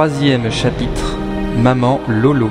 Troisième chapitre Maman Lolo.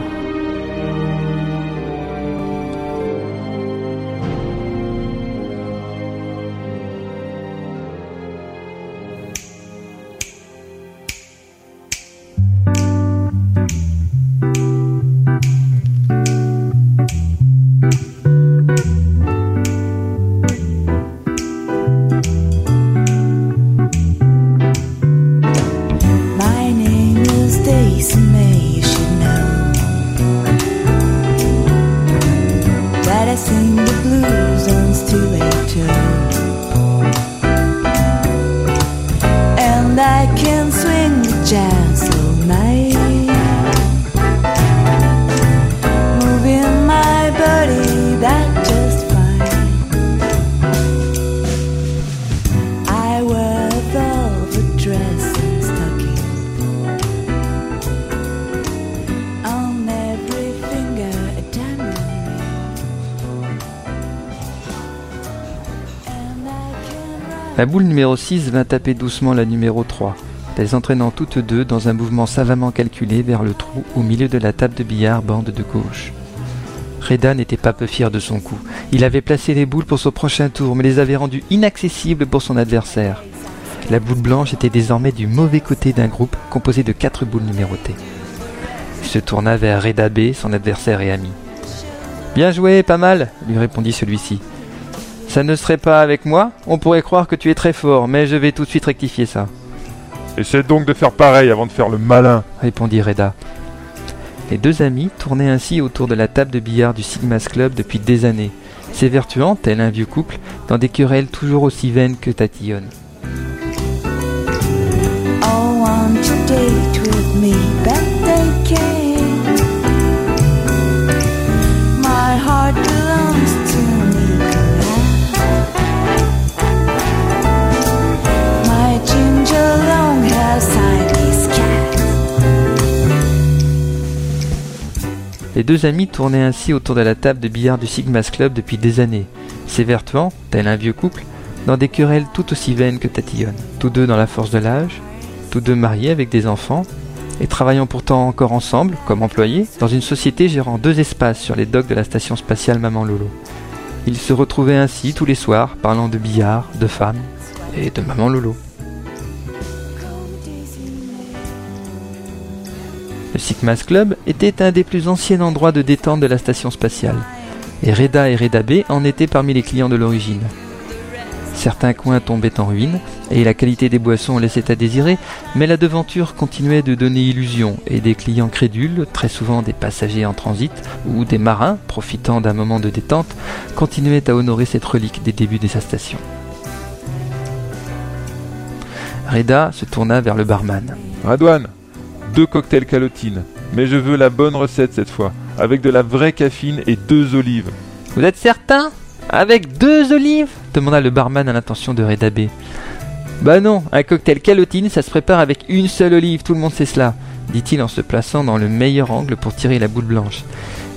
Numéro 6 vint taper doucement la numéro 3, les entraînant toutes deux dans un mouvement savamment calculé vers le trou au milieu de la table de billard bande de gauche. Reda n'était pas peu fier de son coup. Il avait placé les boules pour son prochain tour, mais les avait rendues inaccessibles pour son adversaire. La boule blanche était désormais du mauvais côté d'un groupe composé de quatre boules numérotées. Il se tourna vers Reda B, son adversaire et ami. Bien joué, pas mal, lui répondit celui-ci. Ça ne serait pas avec moi? On pourrait croire que tu es très fort, mais je vais tout de suite rectifier ça, Essaie donc de faire pareil avant de faire le malin. répondit Reda. Les deux amis tournaient ainsi autour de la table de billard du Sigma's Club depuis des années, s'évertuant, tel un vieux couple, dans des querelles toujours aussi vaines que tatillonnes. Les deux amis tournaient ainsi autour de la table de billard du Sigma's Club depuis des années, s'évertuant, tel un vieux couple, dans des querelles tout aussi vaines que tatillonnes. Tous deux dans la force de l'âge, tous deux mariés avec des enfants, et travaillant pourtant encore ensemble, comme employés, dans une société gérant deux espaces sur les docks de la station spatiale Maman Lolo. Ils se retrouvaient ainsi tous les soirs, parlant de billard, de femmes et de Maman Lolo. Le Sigma's Club était un des plus anciens endroits de détente de la station spatiale, et Reda et Reda B en étaient parmi les clients de l'origine. Certains coins tombaient en ruine, et la qualité des boissons laissait à désirer, mais la devanture continuait de donner illusion, et des clients crédules, très souvent des passagers en transit, ou des marins, profitant d'un moment de détente, continuaient à honorer cette relique des débuts de sa station. Reda se tourna vers le barman. Deux cocktails calotines. Mais je veux la bonne recette cette fois, avec de la vraie caffeine et deux olives. Vous êtes certain? Avec deux olives? demanda le barman à l'intention de Reda B. Bah non, un cocktail calotine, ça se prépare avec une seule olive, tout le monde sait cela, dit-il en se plaçant dans le meilleur angle pour tirer la boule blanche.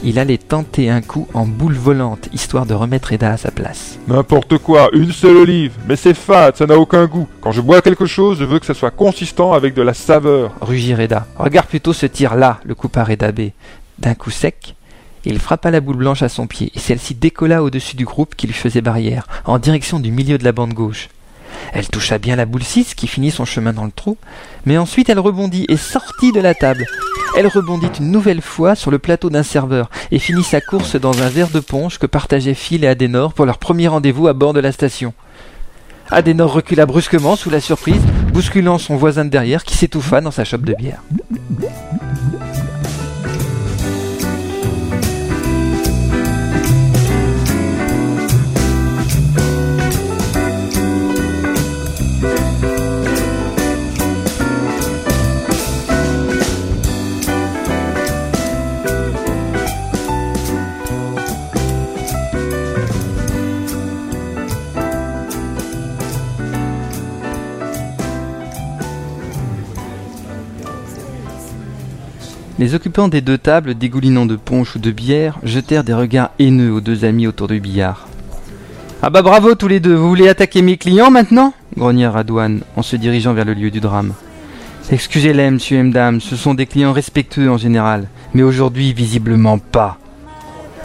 Il allait tenter un coup en boule volante, histoire de remettre Reda à sa place. N'importe quoi, une seule olive. Mais c'est fade, ça n'a aucun goût. Quand je bois quelque chose, je veux que ça soit consistant avec de la saveur. Rugit Reda. Regarde plutôt ce tir-là, le coupa Reda B. D'un coup sec, il frappa la boule blanche à son pied, et celle-ci décolla au-dessus du groupe qui lui faisait barrière, en direction du milieu de la bande gauche. Elle toucha bien la boule 6 qui finit son chemin dans le trou, mais ensuite elle rebondit et sortit de la table. Elle rebondit une nouvelle fois sur le plateau d'un serveur et finit sa course dans un verre de punch que partageaient Phil et Adenor pour leur premier rendez-vous à bord de la station. Adenor recula brusquement sous la surprise, bousculant son voisin de derrière qui s'étouffa dans sa chope de bière. Les occupants des deux tables, dégoulinant de punch ou de bière, jetèrent des regards haineux aux deux amis autour du billard. Ah bah bravo tous les deux, vous voulez attaquer mes clients maintenant? grogna Radouane en se dirigeant vers le lieu du drame. Excusez-les, monsieur et madame, ce sont des clients respectueux en général, mais aujourd'hui visiblement pas.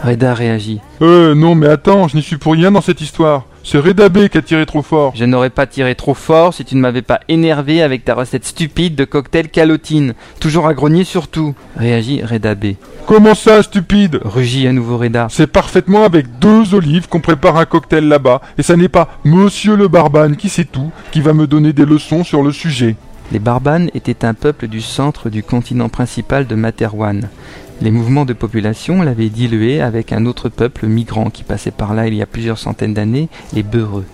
Reda réagit. Euh, non, mais attends, je n'y suis pour rien dans cette histoire. C'est Reda B qui a tiré trop fort. Je n'aurais pas tiré trop fort si tu ne m'avais pas énervé avec ta recette stupide de cocktail calotine, toujours à grogner sur tout, réagit Reda B. Comment ça, stupide? Rugit à nouveau Reda. C'est parfaitement avec deux olives qu'on prépare un cocktail là-bas, et ça n'est pas Monsieur le Barbane qui sait tout qui va me donner des leçons sur le sujet. Les Barbanes étaient un peuple du centre du continent principal de Materwan. Les mouvements de population l'avaient dilué avec un autre peuple migrant qui passait par là il y a plusieurs centaines d'années, les Beureux.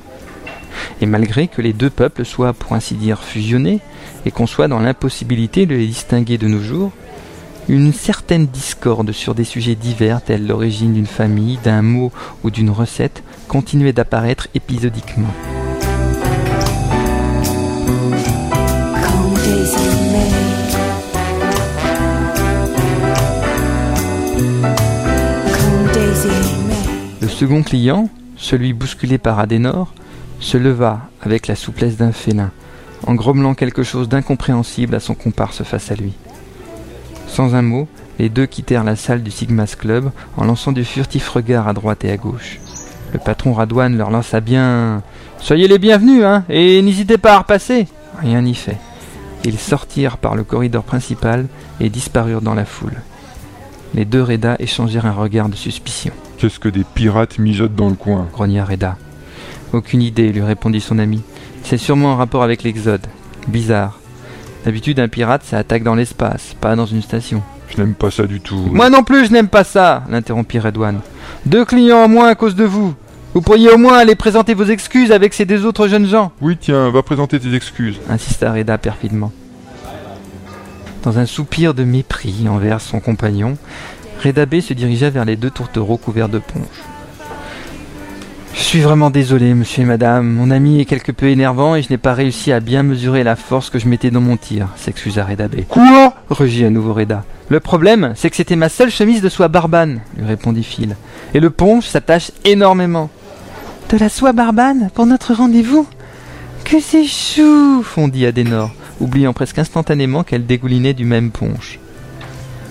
Et malgré que les deux peuples soient, pour ainsi dire, fusionnés, et qu'on soit dans l'impossibilité de les distinguer de nos jours, une certaine discorde sur des sujets divers tels l'origine d'une famille, d'un mot ou d'une recette continuait d'apparaître épisodiquement. Second client, celui bousculé par Adenor, se leva avec la souplesse d'un félin, en grommelant quelque chose d'incompréhensible à son comparse face à lui. Sans un mot, les deux quittèrent la salle du Sigma's Club en lançant de furtifs regards à droite et à gauche. Le patron Radouane leur lança bien Soyez les bienvenus, hein, et n'hésitez pas à repasser. Rien n'y fait. Ils sortirent par le corridor principal et disparurent dans la foule. Les deux Reda échangèrent un regard de suspicion. Qu'est-ce que des pirates mijotent dans le coin grogna Reda. Aucune idée, lui répondit son ami. C'est sûrement en rapport avec l'Exode. Bizarre. D'habitude, un pirate, ça attaque dans l'espace, pas dans une station. Je n'aime pas ça du tout. Moi non plus, je n'aime pas ça, l'interrompit Redouane. Deux clients en moins à cause de vous. Vous pourriez au moins aller présenter vos excuses avec ces deux autres jeunes gens, Oui, tiens, va présenter tes excuses. insista Reda perfidement. Dans un soupir de mépris envers son compagnon, Reda B se dirigea vers les deux tourtereaux couverts de ponche. Je suis vraiment désolé, monsieur et madame. Mon ami est quelque peu énervant et je n'ai pas réussi à bien mesurer la force que je mettais dans mon tir, s'excusa Reda B. Quoi? Rugit à nouveau Reda. Le problème, c'est que c'était ma seule chemise de soie barbane, lui répondit Phil. Et le ponche s'attache énormément. De la soie barbane pour notre rendez-vous? Que c'est chou fondit Adenor, oubliant presque instantanément qu'elle dégoulinait du même punch.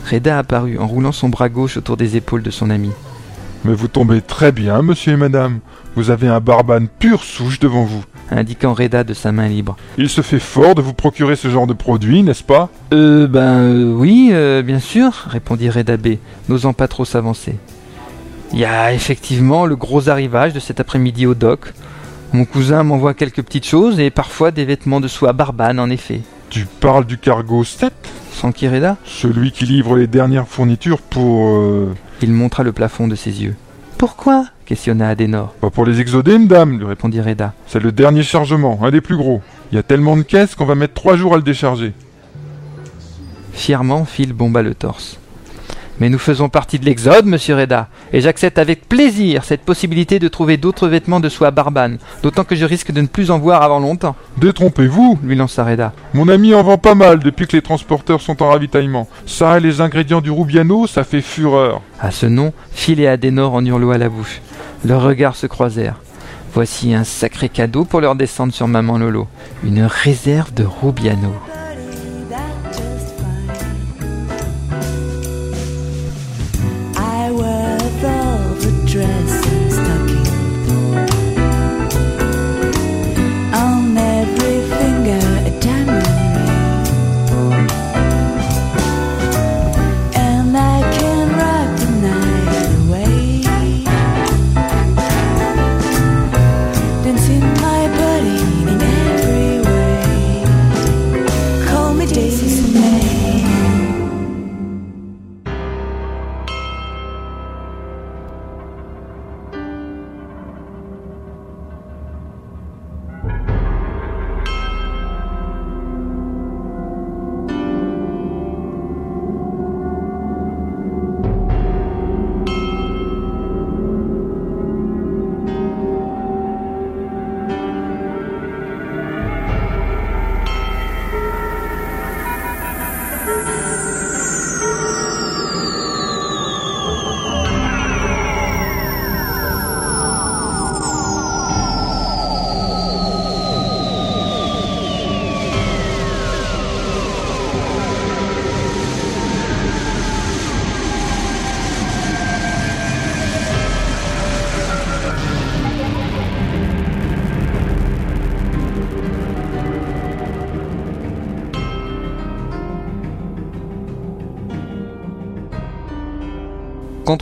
Reda apparut en roulant son bras gauche autour des épaules de son ami. Mais vous tombez très bien, monsieur et madame. Vous avez un barbane pure souche devant vous. indiquant Reda de sa main libre. Il se fait fort de vous procurer ce genre de produit, n'est-ce pas? Euh, ben euh, oui, euh, bien sûr, répondit Reda B, n'osant pas trop s'avancer. Il y a effectivement le gros arrivage de cet après-midi au dock. Mon cousin m'envoie quelques petites choses et parfois des vêtements de soie barbane, en effet. Tu parles du cargo 7 Sans Reda Celui qui livre les dernières fournitures pour... euh, Il montra le plafond de ses yeux. Pourquoi questionna Adenor, Pas pour les exodés, dame, lui répondit Reda. C'est le dernier chargement, un des plus gros. Il y a tellement de caisses qu'on va mettre trois jours à le décharger. Fièrement, Phil bomba le torse. Mais nous faisons partie de l'Exode, monsieur Reda, et j'accepte avec plaisir cette possibilité de trouver d'autres vêtements de soie barbane, d'autant que je risque de ne plus en voir avant longtemps, Détrompez-vous lui lança Reda. Mon ami en vend pas mal depuis que les transporteurs sont en ravitaillement. Ça et les ingrédients du Rubiano, ça fait fureur. À ce nom, Phil et Adenor en hurloient à la bouche. Leurs regards se croisèrent. Voici un sacré cadeau pour leur descendre sur Maman Lolo. Une réserve de Rubiano.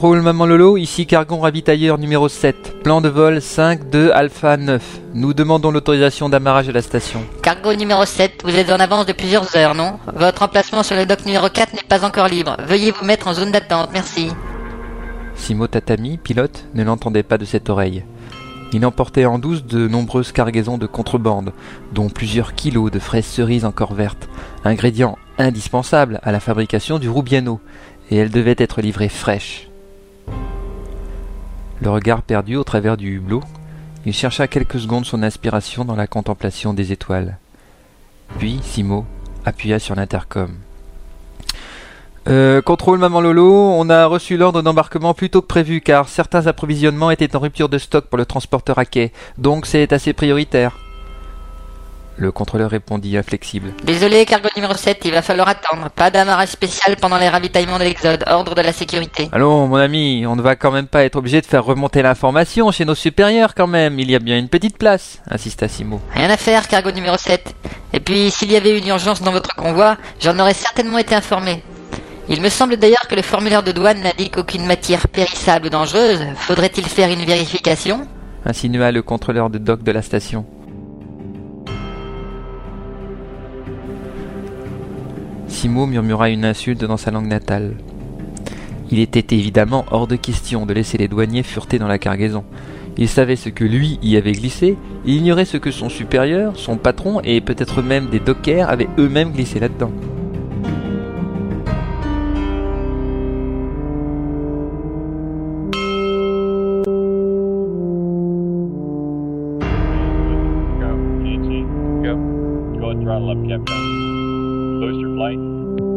Contrôle Maman Lolo, ici Cargon ravitailleur numéro 7. Plan de vol 5 2 Alpha 9. Nous demandons l'autorisation d'amarrage à la station. Cargo numéro 7, vous êtes en avance de plusieurs heures, non? Votre emplacement sur le dock numéro 4 n'est pas encore libre. Veuillez vous mettre en zone d'attente, merci. Simo Tatami, pilote, ne l'entendait pas de cette oreille. Il emportait en douce de nombreuses cargaisons de contrebande, dont plusieurs kilos de fraises cerises encore vertes, ingrédient indispensable à la fabrication du roubiano, et elles devaient être livrées fraîches. Le regard perdu au travers du hublot, il chercha quelques secondes son inspiration dans la contemplation des étoiles. Puis Simo appuya sur l'intercom. Euh, contrôle Maman Lolo, on a reçu l'ordre d'embarquement plus tôt que prévu car certains approvisionnements étaient en rupture de stock pour le transporteur à quai, donc c'est assez prioritaire. Le contrôleur répondit inflexible. Désolé, cargo numéro 7, il va falloir attendre. Pas d'amarrage spécial pendant les ravitaillements de l'Exode. Ordre de la sécurité. Allons, mon ami, on ne va quand même pas être obligé de faire remonter l'information chez nos supérieurs quand même. Il y a bien une petite place, insista Simo. Rien à faire, cargo numéro 7. Et puis, s'il y avait une urgence dans votre convoi, j'en aurais certainement été informé. Il me semble d'ailleurs que le formulaire de douane n'indique aucune matière périssable ou dangereuse. Faudrait-il faire une vérification? Insinua le contrôleur de dock de la station. Simo murmura une insulte dans sa langue natale. Il était évidemment hors de question de laisser les douaniers fureter dans la cargaison. Il savait ce que lui y avait glissé, il ignorait ce que son supérieur, son patron et peut-être même des dockers avaient eux-mêmes glissé là-dedans.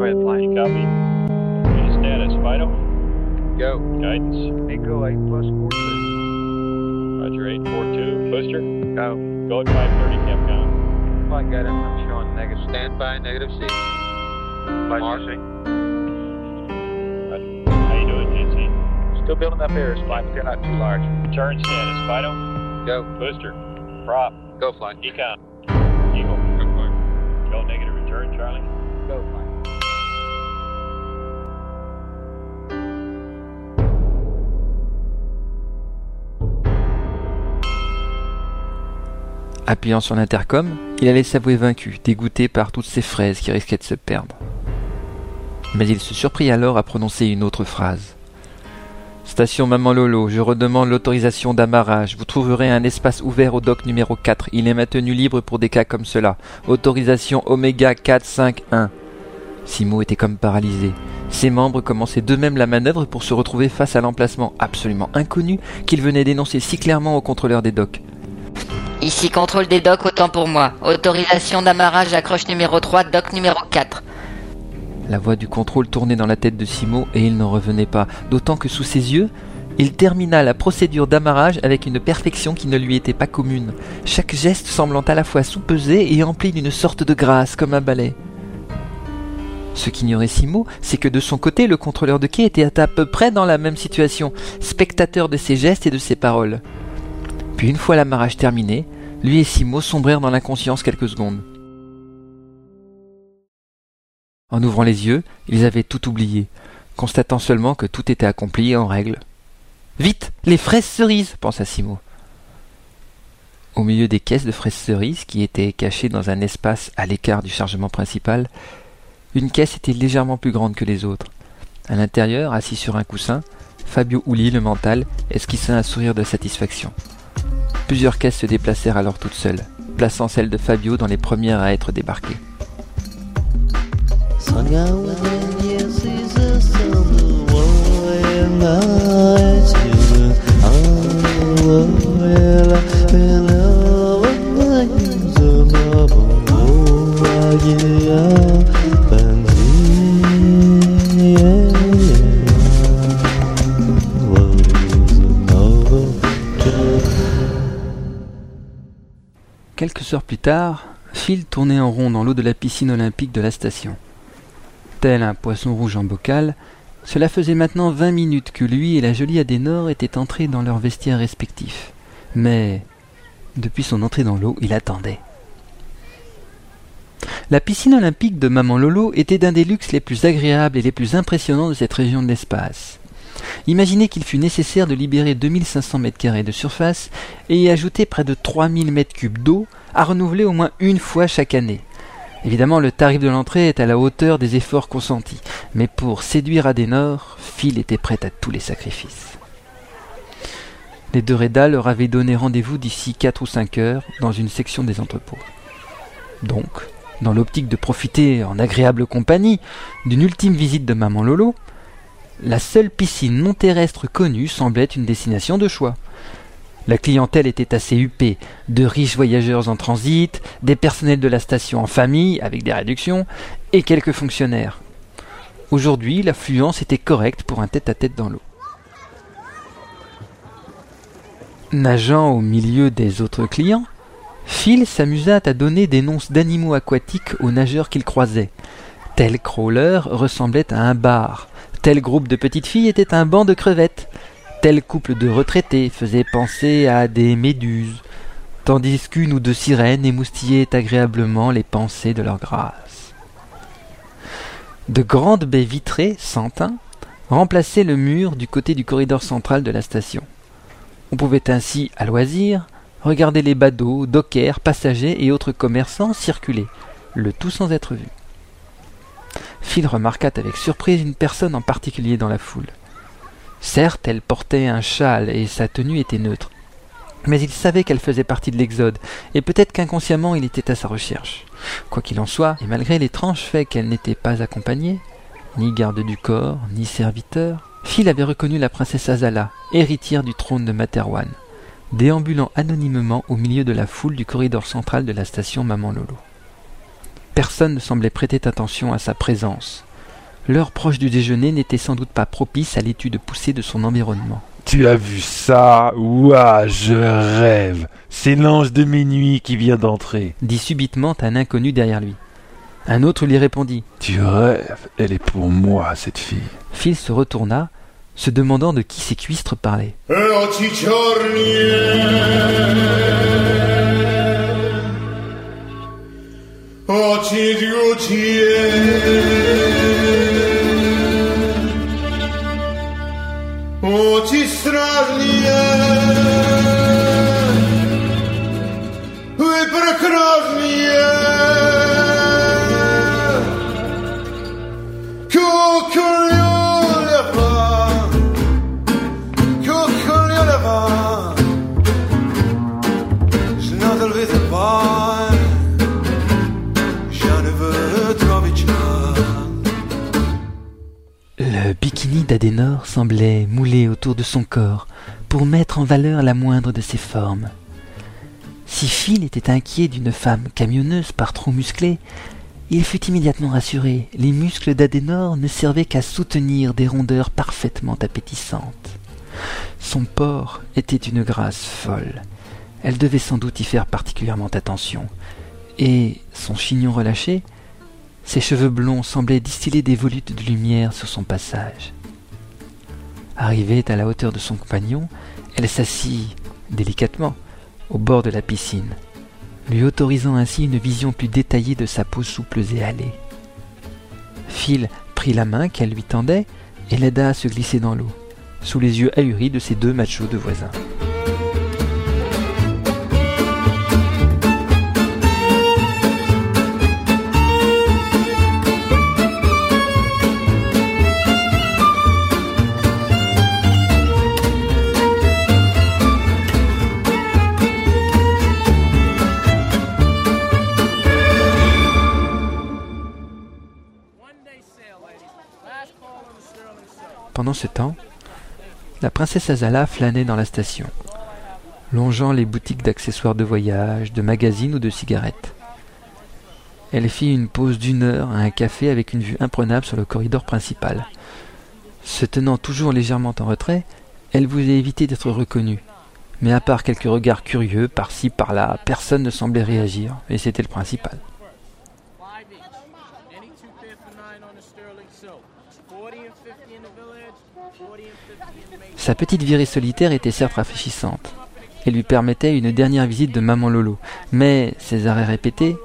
Go ahead, flight. You copy? Any status, Fido? Go. Guidance. Echo 8 plus 42. Roger, 842. Booster? Go. Go at 530, Capcom. Flight guide, I'm showing negative. Stand by, negative C. Flight Roger. How you doing, GT? Still building up air, flight, but they're not too large. Return status, Fido? Go. Booster. Prop. Go flight. Econ. Eagle. Go flight. Go negative return, Charlie. Go flight. Appuyant sur l'intercom, il allait s'avouer vaincu, dégoûté par toutes ces fraises qui risquaient de se perdre. Mais il se surprit alors à prononcer une autre phrase. Station Maman Lolo, je redemande l'autorisation d'amarrage. Vous trouverez un espace ouvert au dock numéro 4. Il est maintenu libre pour des cas comme cela. Autorisation Oméga 451. Simo était comme paralysé. Ses membres commençaient d'eux-mêmes la manœuvre pour se retrouver face à l'emplacement absolument inconnu qu'il venait d'énoncer si clairement au contrôleur des docks. Ici contrôle des docks, autant pour moi. Autorisation d'amarrage accroche numéro 3, dock numéro 4. La voix du contrôle tournait dans la tête de Simo et il n'en revenait pas, d'autant que sous ses yeux, il termina la procédure d'amarrage avec une perfection qui ne lui était pas commune, chaque geste semblant à la fois soupesé et empli d'une sorte de grâce comme un ballet. Ce qu'ignorait Simo, c'est que de son côté, le contrôleur de quai était à peu près dans la même situation, spectateur de ses gestes et de ses paroles. Puis une fois l'amarrage terminé, lui et Simo sombrèrent dans l'inconscience quelques secondes. En ouvrant les yeux, ils avaient tout oublié, constatant seulement que tout était accompli en règle. Vite, les fraises cerises, pensa Simo. Au milieu des caisses de fraises cerises, qui étaient cachées dans un espace à l'écart du chargement principal, une caisse était légèrement plus grande que les autres. À l'intérieur, assis sur un coussin, Fabio Uli, le mental, esquissa un sourire de satisfaction. Plusieurs caisses se déplacèrent alors toutes seules, plaçant celle de Fabio dans les premières à être débarquées. Heures plus tard, Phil tournait en rond dans l'eau de la piscine olympique de la station. Tel un poisson rouge en bocal, cela faisait maintenant vingt minutes que lui et la jolie Adenor étaient entrés dans leurs vestiaires respectifs. Mais, depuis son entrée dans l'eau, il attendait. La piscine olympique de Maman Lolo était d'un des luxes les plus agréables et les plus impressionnants de cette région de l'espace. Imaginez qu'il fut nécessaire de libérer 2500 mètres carrés de surface et y ajouter près de 3000 mètres cubes d'eau à renouveler au moins une fois chaque année. Évidemment, le tarif de l'entrée est à la hauteur des efforts consentis, mais pour séduire Adenor, Phil était prêt à tous les sacrifices. Les deux Reda leur avaient donné rendez-vous d'ici 4 ou 5 heures dans une section des entrepôts. Donc, dans l'optique de profiter en agréable compagnie d'une ultime visite de maman Lolo, la seule piscine non terrestre connue semblait une destination de choix. La clientèle était assez huppée, de riches voyageurs en transit, des personnels de la station en famille, avec des réductions, et quelques fonctionnaires. Aujourd'hui, l'affluence était correcte pour un tête-à-tête dans l'eau. Nageant au milieu des autres clients, Phil s'amusa à donner des noms d'animaux aquatiques aux nageurs qu'il croisait. Tel crawler ressemblait à un bar, tel groupe de petites filles était un banc de crevettes, tel couple de retraités faisait penser à des méduses, tandis qu'une ou deux sirènes émoustillaient agréablement les pensées de leur grâce. De grandes baies vitrées, sans teint, remplaçaient le mur du côté du corridor central de la station. On pouvait ainsi, à loisir, regarder les badauds, dockers, passagers et autres commerçants circuler, le tout sans être vus. Phil remarqua avec surprise une personne en particulier dans la foule. Certes, elle portait un châle et sa tenue était neutre, mais il savait qu'elle faisait partie de l'Exode, et peut-être qu'inconsciemment il était à sa recherche. Quoi qu'il en soit, et malgré l'étrange fait qu'elle n'était pas accompagnée, ni garde du corps, ni serviteur, Phil avait reconnu la princesse Azala, héritière du trône de Materwan, déambulant anonymement au milieu de la foule du corridor central de la station Maman Lolo. Personne ne semblait prêter attention à sa présence. L'heure proche du déjeuner n'était sans doute pas propice à l'étude poussée de son environnement. Tu as vu ça? Ouah, je rêve. C'est l'ange de minuit qui vient d'entrer. dit subitement un inconnu derrière lui. Un autre lui répondit. Tu rêves, elle est pour moi, cette fille. Phil se retourna, se demandant de qui ces cuistres parlaient. Очі страшні, ви прекрасні. Кукольова, Bikini d'Adenor semblait moulé autour de son corps pour mettre en valeur la moindre de ses formes. Si Phil était inquiet d'une femme camionneuse par trop musclée, il fut immédiatement rassuré. Les muscles d'Adenor ne servaient qu'à soutenir des rondeurs parfaitement appétissantes. Son port était d'une grâce folle. Elle devait sans doute y faire particulièrement attention. Et son chignon relâché, ses cheveux blonds semblaient distiller des volutes de lumière sur son passage. Arrivée à la hauteur de son compagnon, elle s'assit délicatement au bord de la piscine, lui autorisant ainsi une vision plus détaillée de sa peau souple et hâlée. Phil prit la main qu'elle lui tendait et l'aida à se glisser dans l'eau, sous les yeux ahuris de ses deux machos de voisins. Ce temps, la princesse Azala flânait dans la station, longeant les boutiques d'accessoires de voyage, de magazines ou de cigarettes. Elle fit une pause d'une heure à un café avec une vue imprenable sur le corridor principal. Se tenant toujours légèrement en retrait, elle voulait éviter d'être reconnue. Mais à part quelques regards curieux par-ci par-là, personne ne semblait réagir, et c'était le principal. Sa petite virée solitaire était certes rafraîchissante et lui permettait une dernière visite de maman Lolo. Mais ses arrêts répétés,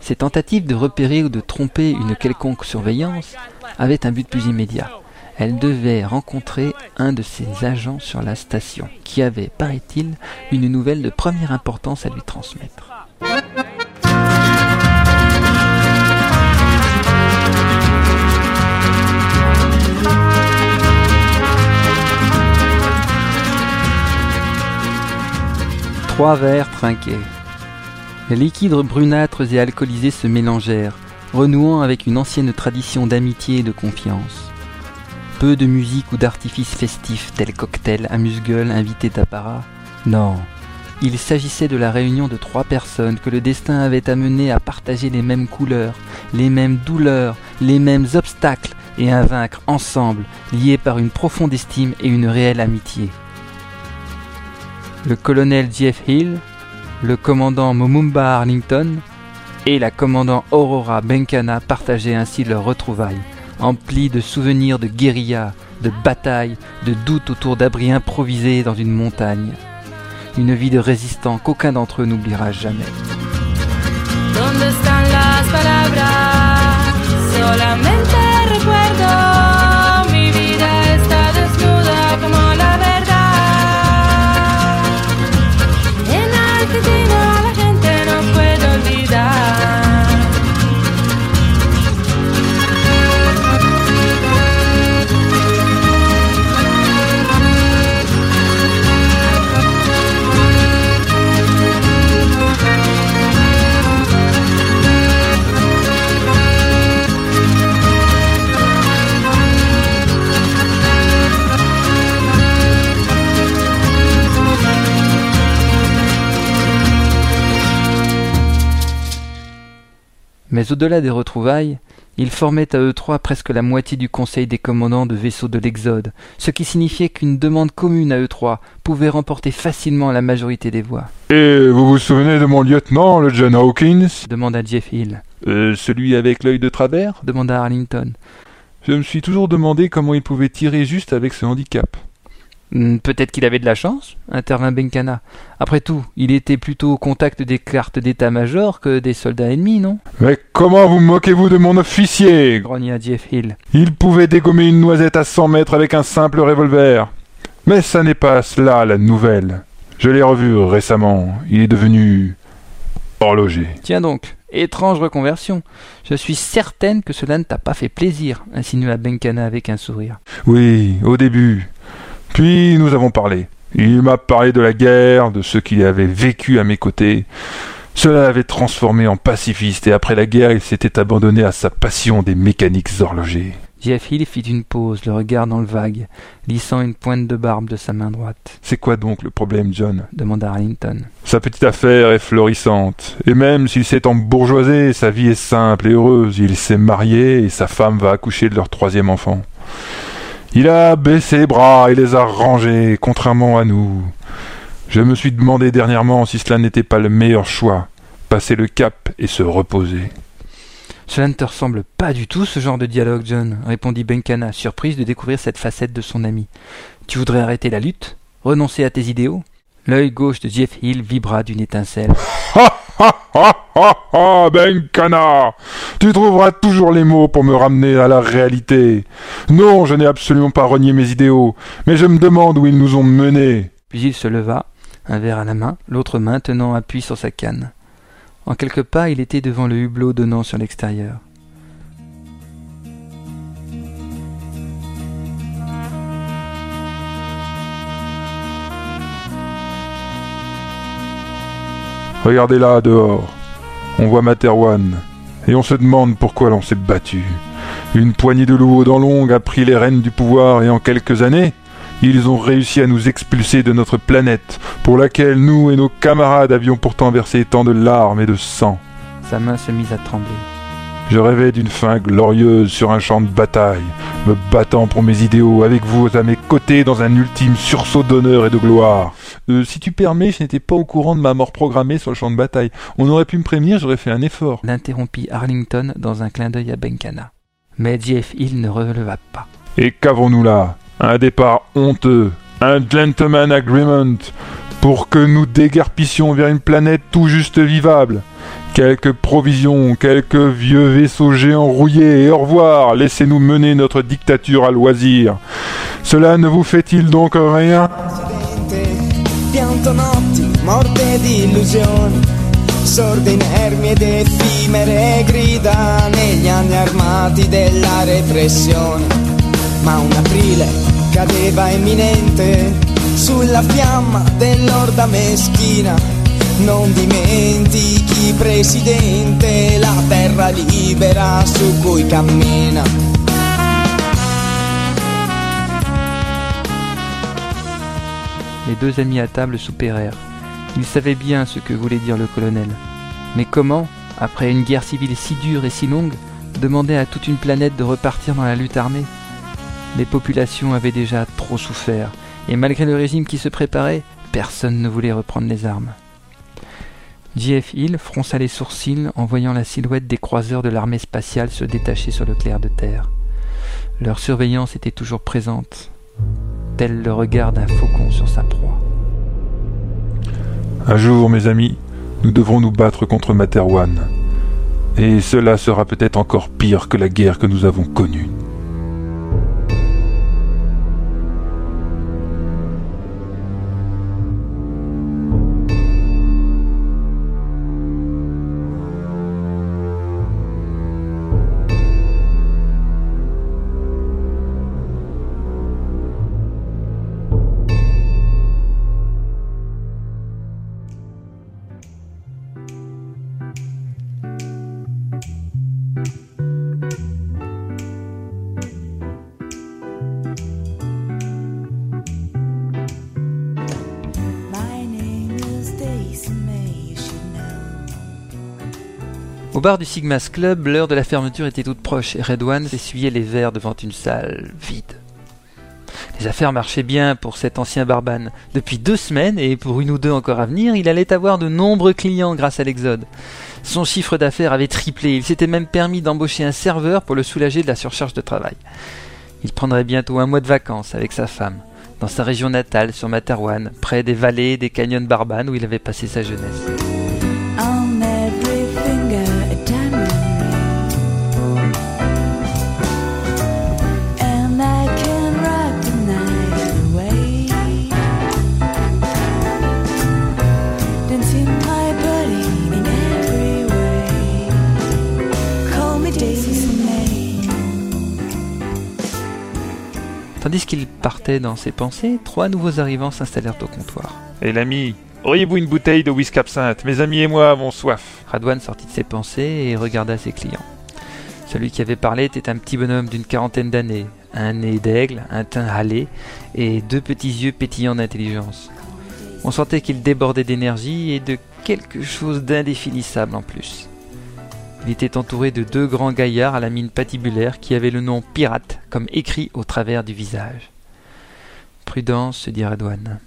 ses tentatives de repérer ou de tromper une quelconque surveillance avaient un but plus immédiat. Elle devait rencontrer un de ses agents sur la station, qui avait, paraît-il, une nouvelle de première importance à lui transmettre. Trois verres trinqués. Les liquides brunâtres et alcoolisés se mélangèrent, renouant avec une ancienne tradition d'amitié et de confiance. Peu de musique ou d'artifices festifs tels cocktails, amuse-gueule, invités d'apparat. Non, il s'agissait de la réunion de trois personnes que le destin avait amenées à partager les mêmes couleurs, les mêmes douleurs, les mêmes obstacles et à vaincre ensemble, liés par une profonde estime et une réelle amitié. Le colonel Jeff Hill, le commandant Momumba Arlington et la commandant Aurora Benkana partageaient ainsi leurs retrouvailles, emplies de souvenirs de guérilla, de batailles, de doutes autour d'abris improvisés dans une montagne. Une vie de résistant qu'aucun d'entre eux n'oubliera jamais. Mais au-delà des retrouvailles, ils formaient à eux trois presque la moitié du conseil des commandants de vaisseaux de l'Exode, ce qui signifiait qu'une demande commune à eux trois pouvait remporter facilement la majorité des voix. Et vous vous souvenez de mon lieutenant, le John Hawkins? demanda Jeff Hill. Euh, celui avec l'œil de travers? demanda Arlington. Je me suis toujours demandé comment il pouvait tirer juste avec ce handicap. Hmm, Peut-être qu'il avait de la chance, intervint Benkana. Après tout, il était plutôt au contact des cartes d'état-major que des soldats ennemis, non? Mais comment vous moquez-vous de mon officier? Grogna Jeff Hill. Il pouvait dégommer une noisette à 100 mètres avec un simple revolver. Mais ça n'est pas cela la nouvelle. Je l'ai revu récemment. Il est devenu horloger. Tiens donc, étrange reconversion. Je suis certaine que cela ne t'a pas fait plaisir, insinua Benkana avec un sourire. Oui, au début. Puis nous avons parlé. Il m'a parlé de la guerre, de ce qu'il avait vécu à mes côtés. Cela l'avait transformé en pacifiste et après la guerre, il s'était abandonné à sa passion des mécaniques horlogers. Jeff Hill fit une pause, le regard dans le vague, lissant une pointe de barbe de sa main droite. C'est quoi donc le problème, John demanda Arlington. Sa petite affaire est florissante. Et même s'il s'est embourgeoisé, sa vie est simple et heureuse. Il s'est marié et sa femme va accoucher de leur troisième enfant. Il a baissé les bras et les a rangés, contrairement à nous. Je me suis demandé dernièrement si cela n'était pas le meilleur choix. Passer le cap et se reposer. Cela ne te ressemble pas du tout, ce genre de dialogue, John, répondit Benkana, surprise de découvrir cette facette de son ami. Tu voudrais arrêter la lutte? Renoncer à tes idéaux? L'œil gauche de Jeff Hill vibra d'une étincelle. Ha Ben Tu trouveras toujours les mots pour me ramener à la réalité. Non, je n'ai absolument pas renié mes idéaux, mais je me demande où ils nous ont menés. Puis il se leva, un verre à la main, l'autre main tenant appui sur sa canne. En quelques pas, il était devant le hublot donnant sur l'extérieur. Regardez là, dehors. On voit Materwan. Et on se demande pourquoi l'on s'est battu. Une poignée de loups aux dents longues a pris les rênes du pouvoir et en quelques années, ils ont réussi à nous expulser de notre planète, pour laquelle nous et nos camarades avions pourtant versé tant de larmes et de sang. Sa main se mit à trembler. Je rêvais d'une fin glorieuse sur un champ de bataille, me battant pour mes idéaux, avec vous à mes côtés dans un ultime sursaut d'honneur et de gloire. Euh, si tu permets, je n'étais pas au courant de ma mort programmée sur le champ de bataille. On aurait pu me prévenir, j'aurais fait un effort. L'interrompit Arlington dans un clin d'œil à Benkana. Mais Jeff Hill ne releva pas. Et qu'avons-nous là? Un départ honteux, un gentleman agreement, pour que nous déguerpissions vers une planète tout juste vivable. Quelques provisions, quelques vieux vaisseaux géants rouillés, et au revoir, laissez-nous mener notre dictature à loisir. Cela ne vous fait-il donc rien? Pianto notti morte di illusioni, sorde inermi ed effimere grida negli anni armati della repressione. Ma un aprile cadeva imminente sulla fiamma dell'orda meschina. Non dimentichi, presidente, la terra libera su cui cammina. Les deux amis à table soupirèrent. Ils savaient bien ce que voulait dire le colonel. Mais comment, après une guerre civile si dure et si longue, demander à toute une planète de repartir dans la lutte armée? Les populations avaient déjà trop souffert, et malgré le régime qui se préparait, personne ne voulait reprendre les armes. J.F. Hill fronça les sourcils en voyant la silhouette des croiseurs de l'armée spatiale se détacher sur le clair de terre. Leur surveillance était toujours présente, le regard d'un faucon sur sa proie. Un jour, mes amis, nous devrons nous battre contre Materwan. Et cela sera peut-être encore pire que la guerre que nous avons connue. Du Sigma's Club, l'heure de la fermeture était toute proche et Red One essuyait les verres devant une salle vide. Les affaires marchaient bien pour cet ancien barbane. Depuis deux semaines, et pour une ou deux encore à venir, il allait avoir de nombreux clients grâce à l'Exode. Son chiffre d'affaires avait triplé, il s'était même permis d'embaucher un serveur pour le soulager de la surcharge de travail. Il prendrait bientôt un mois de vacances avec sa femme, dans sa région natale, sur Materwan, près des vallées des canyons barbanes où il avait passé sa jeunesse. Tandis qu'il partait dans ses pensées, trois nouveaux arrivants s'installèrent au comptoir. Et l'ami, auriez-vous une bouteille de whisky absinthe Mes amis et moi avons soif. Radwan sortit de ses pensées et regarda ses clients. Celui qui avait parlé était un petit bonhomme d'une quarantaine d'années, un nez d'aigle, un teint hâlé et deux petits yeux pétillants d'intelligence. On sentait qu'il débordait d'énergie et de quelque chose d'indéfinissable en plus. Il était entouré de deux grands gaillards à la mine patibulaire qui avaient le nom pirate comme écrit au travers du visage. Prudence, se dit Radwan.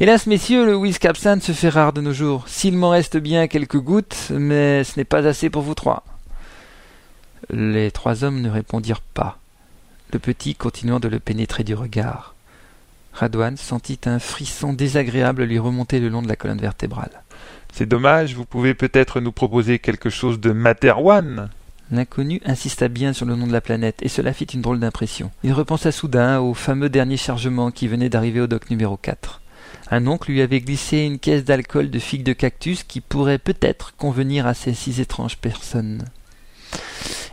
Hélas, messieurs, le whisky absinthe se fait rare de nos jours. S'il m'en reste bien quelques gouttes, mais ce n'est pas assez pour vous trois. Les trois hommes ne répondirent pas, le petit continuant de le pénétrer du regard. Radwan sentit un frisson désagréable lui remonter le long de la colonne vertébrale. C'est dommage, vous pouvez peut-être nous proposer quelque chose de Materwan L'inconnu insista bien sur le nom de la planète, et cela fit une drôle d'impression. Il repensa soudain au fameux dernier chargement qui venait d'arriver au dock numéro 4. Un oncle lui avait glissé une caisse d'alcool de figues de cactus qui pourrait peut-être convenir à ces six étranges personnes.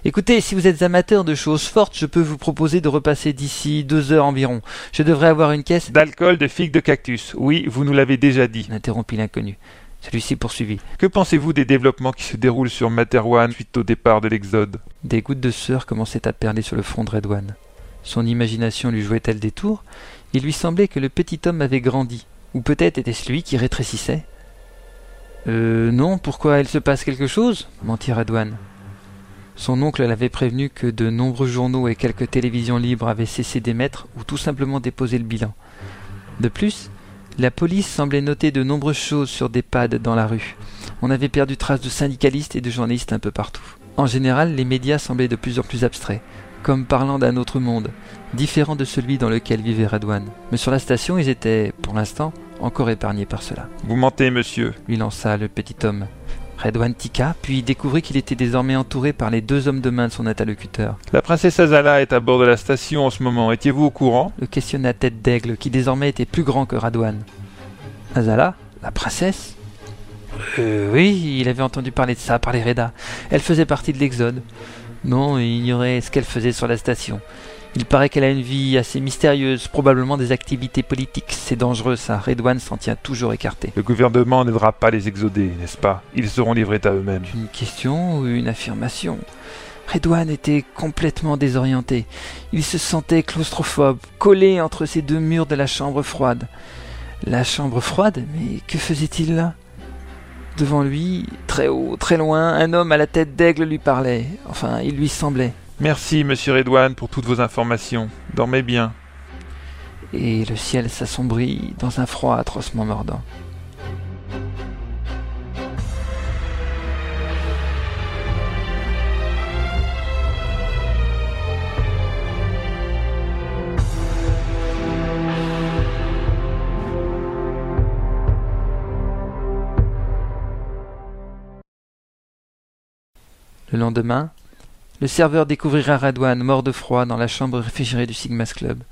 Écoutez, si vous êtes amateur de choses fortes, je peux vous proposer de repasser d'ici deux heures environ. Je devrais avoir une caisse. D'alcool de figues de cactus. Oui, vous nous l'avez déjà dit. interrompit l'inconnu. Celui-ci poursuivit. Que pensez-vous des développements qui se déroulent sur Materwan suite au départ de l'Exode? Des gouttes de sueur commençaient à perler sur le front de Redouane. Son imagination lui jouait-elle des tours? Il lui semblait que le petit homme avait grandi. Ou peut-être était-ce lui qui rétrécissait Euh, non, pourquoi il se passe quelque chose? mentit Redouane. Son oncle l'avait prévenu que de nombreux journaux et quelques télévisions libres avaient cessé d'émettre ou tout simplement déposé le bilan. De plus, la police semblait noter de nombreuses choses sur des pads dans la rue. On avait perdu trace de syndicalistes et de journalistes un peu partout. En général, les médias semblaient de plus en plus abstraits, comme parlant d'un autre monde, différent de celui dans lequel vivait Radwan. Mais sur la station, ils étaient, pour l'instant, encore épargnés par cela. Vous mentez, monsieur. Lui lança le petit homme. Redouane tika, puis découvrit qu'il était désormais entouré par les deux hommes de main de son interlocuteur. La princesse Azala est à bord de la station en ce moment. Étiez-vous au courant? Le questionna Tête d'Aigle, qui désormais était plus grand que Radouane. Azala La princesse? Euh, oui, il avait entendu parler de ça par les Reda. Elle faisait partie de l'Exode. Non, il ignorait ce qu'elle faisait sur la station. Il paraît qu'elle a une vie assez mystérieuse, probablement des activités politiques. C'est dangereux ça, Redouane s'en tient toujours écarté. Le gouvernement n'aidera pas les exodés, n'est-ce pas? Ils seront livrés à eux-mêmes. Une question ou une affirmation? Redouane était complètement désorienté. Il se sentait claustrophobe, collé entre ces deux murs de la chambre froide. La chambre froide? Mais que faisait-il là? Devant lui, très haut, très loin, un homme à la tête d'aigle lui parlait. Enfin, il lui semblait. Merci, monsieur Redouane, pour toutes vos informations. Dormez bien. Et le ciel s'assombrit dans un froid atrocement mordant. Le lendemain, le serveur découvrira Radouane mort de froid dans la chambre réfrigérée du Sigma's Club.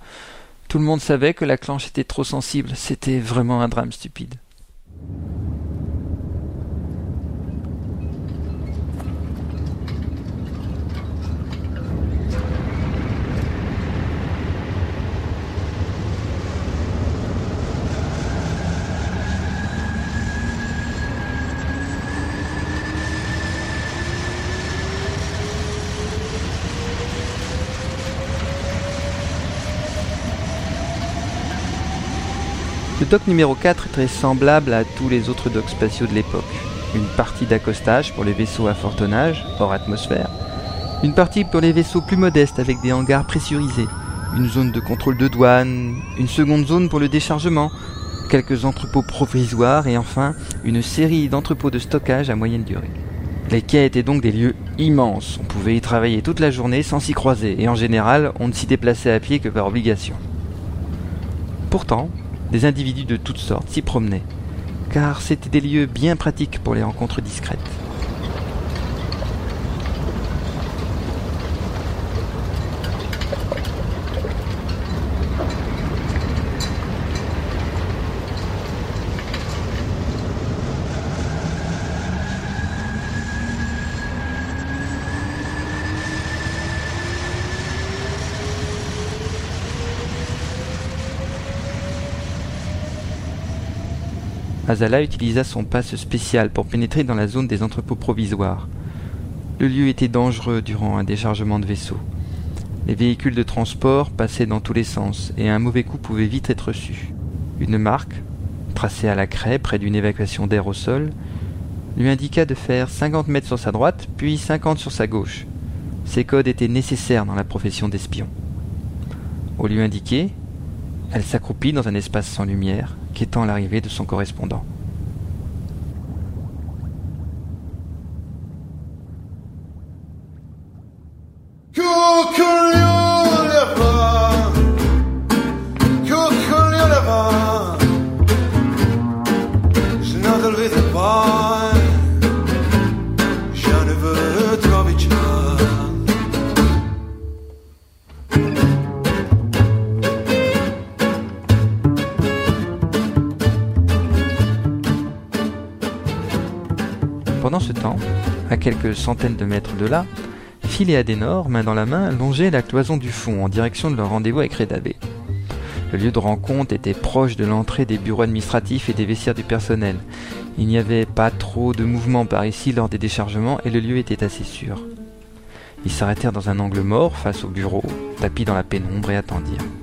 Tout le monde savait que la clanche était trop sensible, c'était vraiment un drame stupide. Dock numéro 4 est très semblable à tous les autres docks spatiaux de l'époque. Une partie d'accostage pour les vaisseaux à fort tonnage, hors atmosphère. Une partie pour les vaisseaux plus modestes avec des hangars pressurisés. Une zone de contrôle de douane. Une seconde zone pour le déchargement. Quelques entrepôts provisoires et enfin une série d'entrepôts de stockage à moyenne durée. Les quais étaient donc des lieux immenses. On pouvait y travailler toute la journée sans s'y croiser et en général on ne s'y déplaçait à pied que par obligation. Pourtant, des individus de toutes sortes s'y promenaient, car c'étaient des lieux bien pratiques pour les rencontres discrètes. Azala utilisa son passe spécial pour pénétrer dans la zone des entrepôts provisoires. Le lieu était dangereux durant un déchargement de vaisseau. Les véhicules de transport passaient dans tous les sens et un mauvais coup pouvait vite être reçu. Une marque, tracée à la craie près d'une évacuation d'air au sol, lui indiqua de faire 50 mètres sur sa droite, puis 50 sur sa gauche. Ces codes étaient nécessaires dans la profession d'espion. Au lieu indiqué, elle s'accroupit dans un espace sans lumière, quêtant l'arrivée de son correspondant. Centaines de mètres de là, Phil et Adenor, main dans la main, longeaient la cloison du fond en direction de leur rendez-vous avec Redabé. Le lieu de rencontre était proche de l'entrée des bureaux administratifs et des vestiaires du personnel. Il n'y avait pas trop de mouvement par ici lors des déchargements et le lieu était assez sûr. Ils s'arrêtèrent dans un angle mort face au bureau, tapis dans la pénombre et attendirent.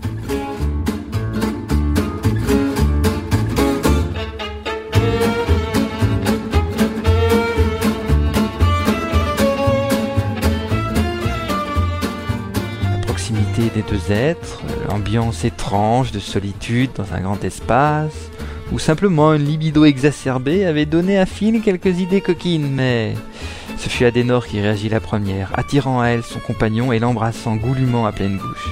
deux êtres, ambiance étrange de solitude dans un grand espace, ou simplement une libido exacerbée avait donné à Phil quelques idées coquines, mais ce fut Adenor qui réagit la première, attirant à elle son compagnon et l'embrassant goulûment à pleine bouche.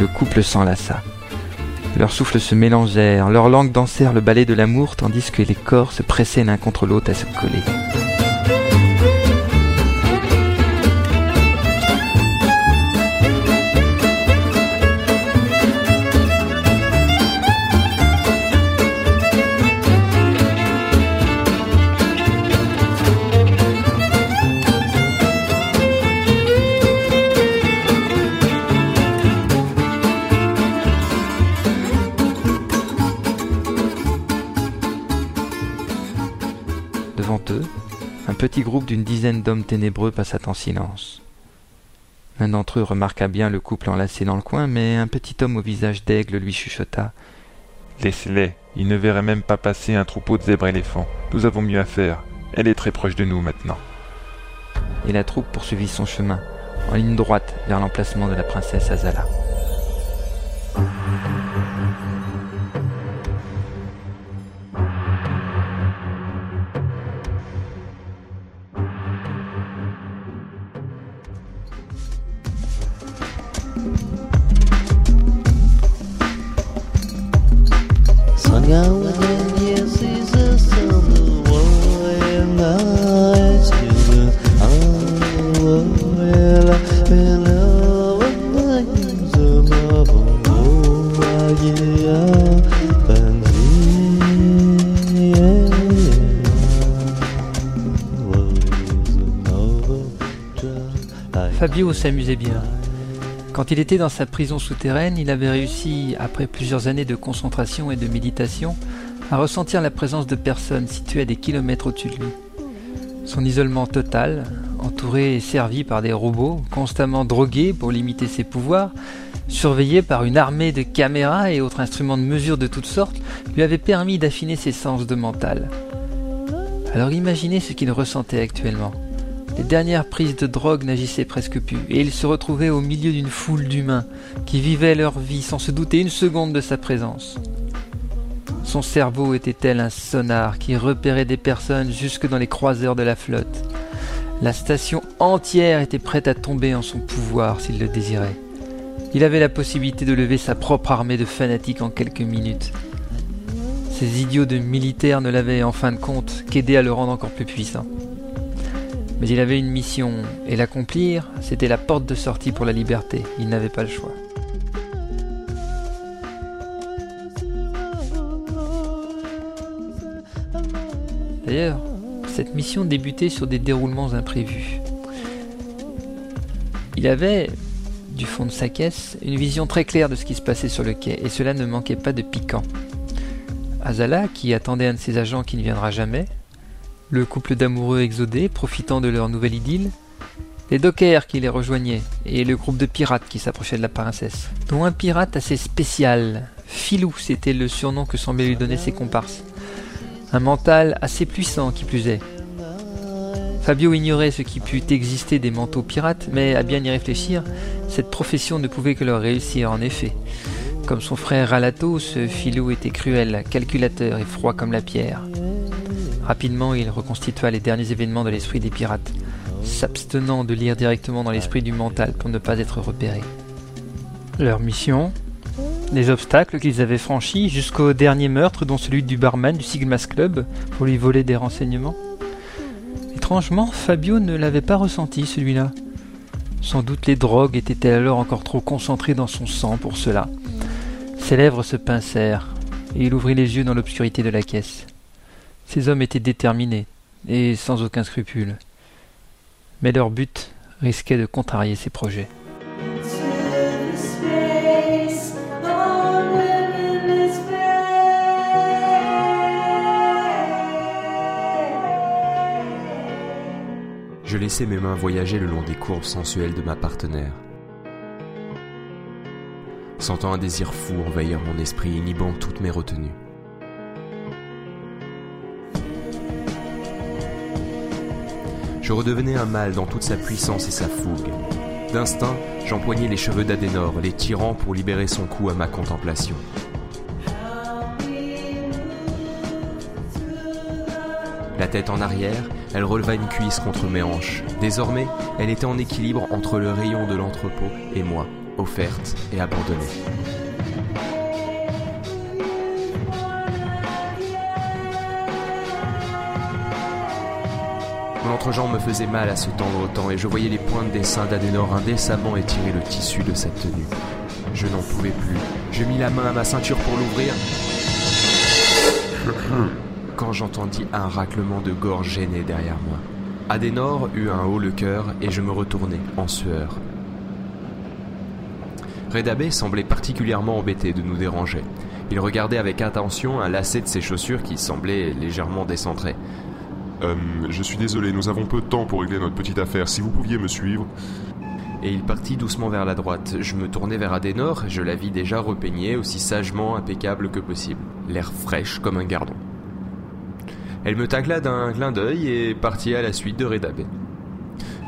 Le couple s'enlaça. Leurs souffles se mélangèrent, leurs langues dansèrent le ballet de l'amour tandis que les corps se pressaient l'un contre l'autre à se coller. Petit groupe d'une dizaine d'hommes ténébreux passa en silence. L'un d'entre eux remarqua bien le couple enlacé dans le coin, mais un petit homme au visage d'aigle lui chuchota. Laissez-les, ils ne verraient même pas passer un troupeau de zèbres éléphants. Nous avons mieux à faire. Elle est très proche de nous maintenant. Et la troupe poursuivit son chemin, en ligne droite vers l'emplacement de la princesse Azala. Fabio s'amusait bien. Quand il était dans sa prison souterraine, il avait réussi, après plusieurs années de concentration et de méditation, à ressentir la présence de personnes situées à des kilomètres au-dessus de lui. Son isolement total, entouré et servi par des robots, constamment drogués pour limiter ses pouvoirs, surveillé par une armée de caméras et autres instruments de mesure de toutes sortes, lui avait permis d'affiner ses sens de mental. Alors imaginez ce qu'il ressentait actuellement. Les dernières prises de drogue n'agissaient presque plus, et il se retrouvait au milieu d'une foule d'humains qui vivaient leur vie sans se douter une seconde de sa présence. Son cerveau était tel un sonar qui repérait des personnes jusque dans les croiseurs de la flotte. La station entière était prête à tomber en son pouvoir s'il le désirait. Il avait la possibilité de lever sa propre armée de fanatiques en quelques minutes. Ces idiots de militaires ne l'avaient en fin de compte qu'aidé à le rendre encore plus puissant. Mais il avait une mission, et l'accomplir, c'était la porte de sortie pour la liberté. Il n'avait pas le choix. D'ailleurs, cette mission débutait sur des déroulements imprévus. Il avait, du fond de sa caisse, une vision très claire de ce qui se passait sur le quai, et cela ne manquait pas de piquant. Azala, qui attendait un de ses agents qui ne viendra jamais, le couple d'amoureux exodés profitant de leur nouvelle idylle, les dockers qui les rejoignaient et le groupe de pirates qui s'approchaient de la princesse, dont un pirate assez spécial, Filou c'était le surnom que semblaient lui donner ses comparses, un mental assez puissant qui plus est. Fabio ignorait ce qui put exister des manteaux pirates, mais à bien y réfléchir, cette profession ne pouvait que leur réussir en effet. Comme son frère Ralato, ce Filou était cruel, calculateur et froid comme la pierre. Rapidement, il reconstitua les derniers événements de l'esprit des pirates, s'abstenant de lire directement dans l'esprit du mental pour ne pas être repéré. Leur mission, les obstacles qu'ils avaient franchis jusqu'au dernier meurtre, dont celui du barman du Sigmas Club, pour lui voler des renseignements. Étrangement, Fabio ne l'avait pas ressenti, celui-là. Sans doute les drogues étaient-elles alors encore trop concentrées dans son sang pour cela. Ses lèvres se pincèrent, et il ouvrit les yeux dans l'obscurité de la caisse. Ces hommes étaient déterminés, et sans aucun scrupule. Mais leur but risquait de contrarier ses projets. Je laissais mes mains voyager le long des courbes sensuelles de ma partenaire. Sentant un désir fou envahir mon esprit, inhibant toutes mes retenues. Je redevenais un mâle dans toute sa puissance et sa fougue. D'instinct, j'empoignais les cheveux d'Adenor, les tirant pour libérer son cou à ma contemplation. La tête en arrière, elle releva une cuisse contre mes hanches. Désormais, elle était en équilibre entre le rayon de l'entrepôt et moi, offerte et abandonnée. Entrejambe me faisait mal à se tendre autant et je voyais les pointes des seins d'Adenor indécemment étirer le tissu de sa tenue. Je n'en pouvais plus. Je mis la main à ma ceinture pour l'ouvrir. Quand j'entendis un raclement de gorge gêné derrière moi. Adenor eut un haut le cœur et je me retournai en sueur. Redabé semblait particulièrement embêté de nous déranger. Il regardait avec attention un lacet de ses chaussures qui semblait légèrement décentré. Euh, je suis désolé, nous avons peu de temps pour régler notre petite affaire. Si vous pouviez me suivre. Et il partit doucement vers la droite. Je me tournai vers Adenor, je la vis déjà repeignée, aussi sagement impeccable que possible, l'air fraîche comme un gardon. Elle me tacla d'un clin d'œil et partit à la suite de Redabé.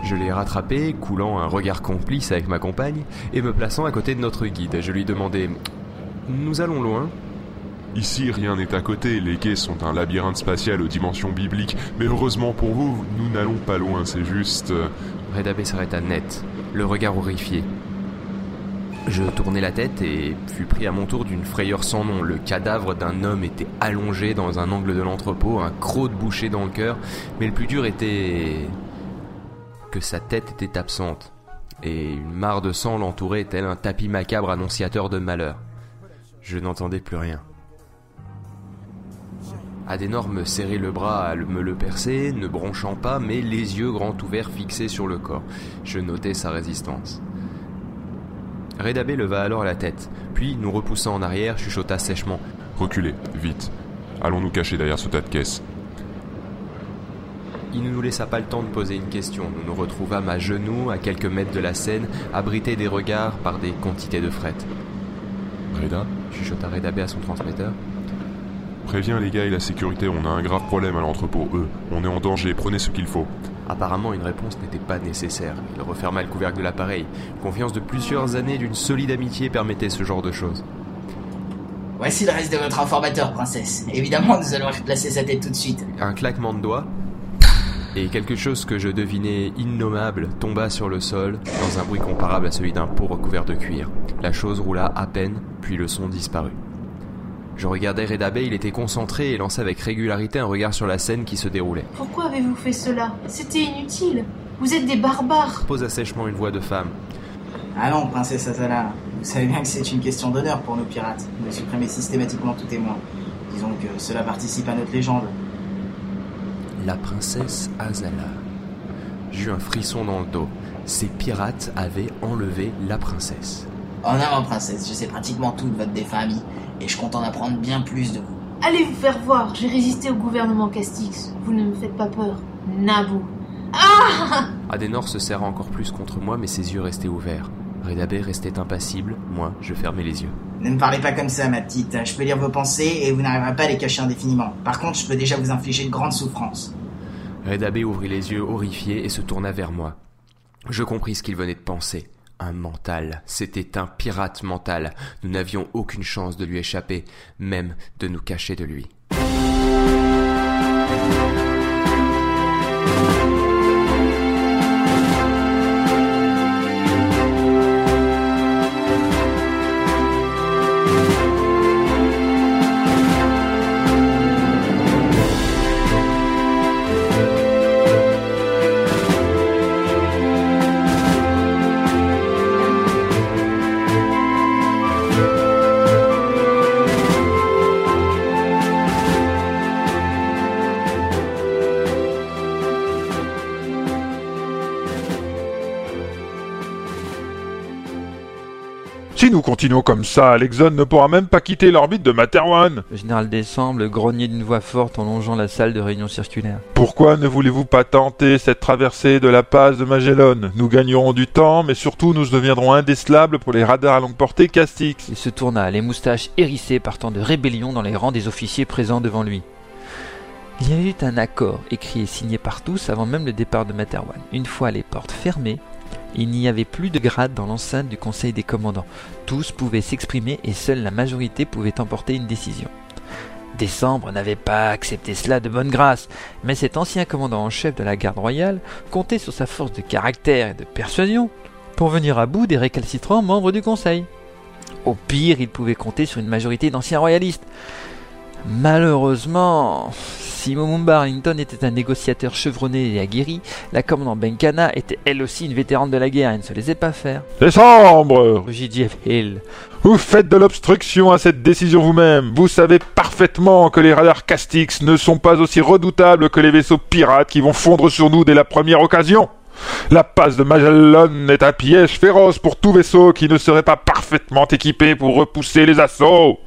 Je l'ai rattrapé, coulant un regard complice avec ma compagne, et me plaçant à côté de notre guide. Je lui demandai Nous allons loin? Ici, rien n'est à côté, les quais sont un labyrinthe spatial aux dimensions bibliques, mais heureusement pour vous, nous n'allons pas loin, c'est juste... euh, Redabé s'arrêta net, le regard horrifié. Je tournai la tête et fus pris à mon tour d'une frayeur sans nom. Le cadavre d'un homme était allongé dans un angle de l'entrepôt, un croc de boucher dans le cœur, mais le plus dur était que sa tête était absente, et une mare de sang l'entourait tel un tapis macabre annonciateur de malheur. Je n'entendais plus rien. Adenor me serrait le bras à me le percer, ne bronchant pas, mais les yeux grands ouverts fixés sur le corps. Je notais sa résistance. Redabé leva alors la tête, puis, nous repoussant en arrière, chuchota sèchement. Reculez, vite. Allons nous cacher derrière ce tas de caisses. Il ne nous laissa pas le temps de poser une question. Nous nous retrouvâmes à genoux, à quelques mètres de la scène, abrités des regards par des quantités de fret. Reda? Chuchota Redabé à son transmetteur. Préviens les gars et la sécurité, on a un grave problème à l'entrepôt, eux. On est en danger, prenez ce qu'il faut. Apparemment, une réponse n'était pas nécessaire. Il referma le couvercle de l'appareil. Confiance de plusieurs années d'une solide amitié permettait ce genre de choses. Voici le reste de votre informateur, princesse. Évidemment, nous allons replacer sa tête tout de suite. Un claquement de doigts et quelque chose que je devinais innommable tomba sur le sol dans un bruit comparable à celui d'un pot recouvert de cuir. La chose roula à peine, puis le son disparut. Je regardais Redabé, il était concentré et lançait avec régularité un regard sur la scène qui se déroulait. Pourquoi avez-vous fait cela? C'était inutile. Vous êtes des barbares. Posa sèchement une voix de femme. Allons, princesse Azala. Vous savez bien que c'est une question d'honneur pour nos pirates de supprimer systématiquement tout témoin. Disons que cela participe à notre légende. La princesse Azala. J'eus un frisson dans le dos. Ces pirates avaient enlevé la princesse. En avant, princesse, je sais pratiquement tout de votre défunt ami, et je compte en apprendre bien plus de vous. Allez vous faire voir. J'ai résisté au gouvernement Castix. Vous ne me faites pas peur. Naboo. Ah Adenor se serra encore plus contre moi, mais ses yeux restaient ouverts. Redabé restait impassible, moi, je fermais les yeux. Ne me parlez pas comme ça, ma petite. Je peux lire vos pensées et vous n'arriverez pas à les cacher indéfiniment. Par contre, je peux déjà vous infliger de grandes souffrances. Redabé ouvrit les yeux horrifié et se tourna vers moi. Je compris ce qu'il venait de penser. Un mental. C'était un pirate mental. Nous n'avions aucune chance de lui échapper, même de nous cacher de lui. Si nous continuons comme ça, l'Exxon ne pourra même pas quitter l'orbite de Materwan. Le général Décembre grognait d'une voix forte en longeant la salle de réunion circulaire. Pourquoi ne voulez-vous pas tenter cette traversée de la passe de Magellan? Nous gagnerons du temps, mais surtout nous deviendrons indécelables pour les radars à longue portée Castix. Il se tourna, les moustaches hérissées partant de rébellion dans les rangs des officiers présents devant lui. Il y avait eu un accord écrit et signé par tous avant même le départ de Materwan. Une fois les portes fermées, il n'y avait plus de grade dans l'enceinte du Conseil des commandants. Tous pouvaient s'exprimer et seule la majorité pouvait emporter une décision. Décembre n'avait pas accepté cela de bonne grâce, mais cet ancien commandant en chef de la garde royale comptait sur sa force de caractère et de persuasion pour venir à bout des récalcitrants membres du Conseil. Au pire, ils pouvaient compter sur une majorité d'anciens royalistes. Malheureusement, si Momumba Arlington était un négociateur chevronné et aguerri, la commandante Benkana était elle aussi une vétérane de la guerre et ne se laissait pas faire. Décembre Rugit Jeff Hill. Vous faites de l'obstruction à cette décision vous-même. Vous savez parfaitement que les radars Castix ne sont pas aussi redoutables que les vaisseaux pirates qui vont fondre sur nous dès la première occasion. La passe de Magellan est un piège féroce pour tout vaisseau qui ne serait pas parfaitement équipé pour repousser les assauts.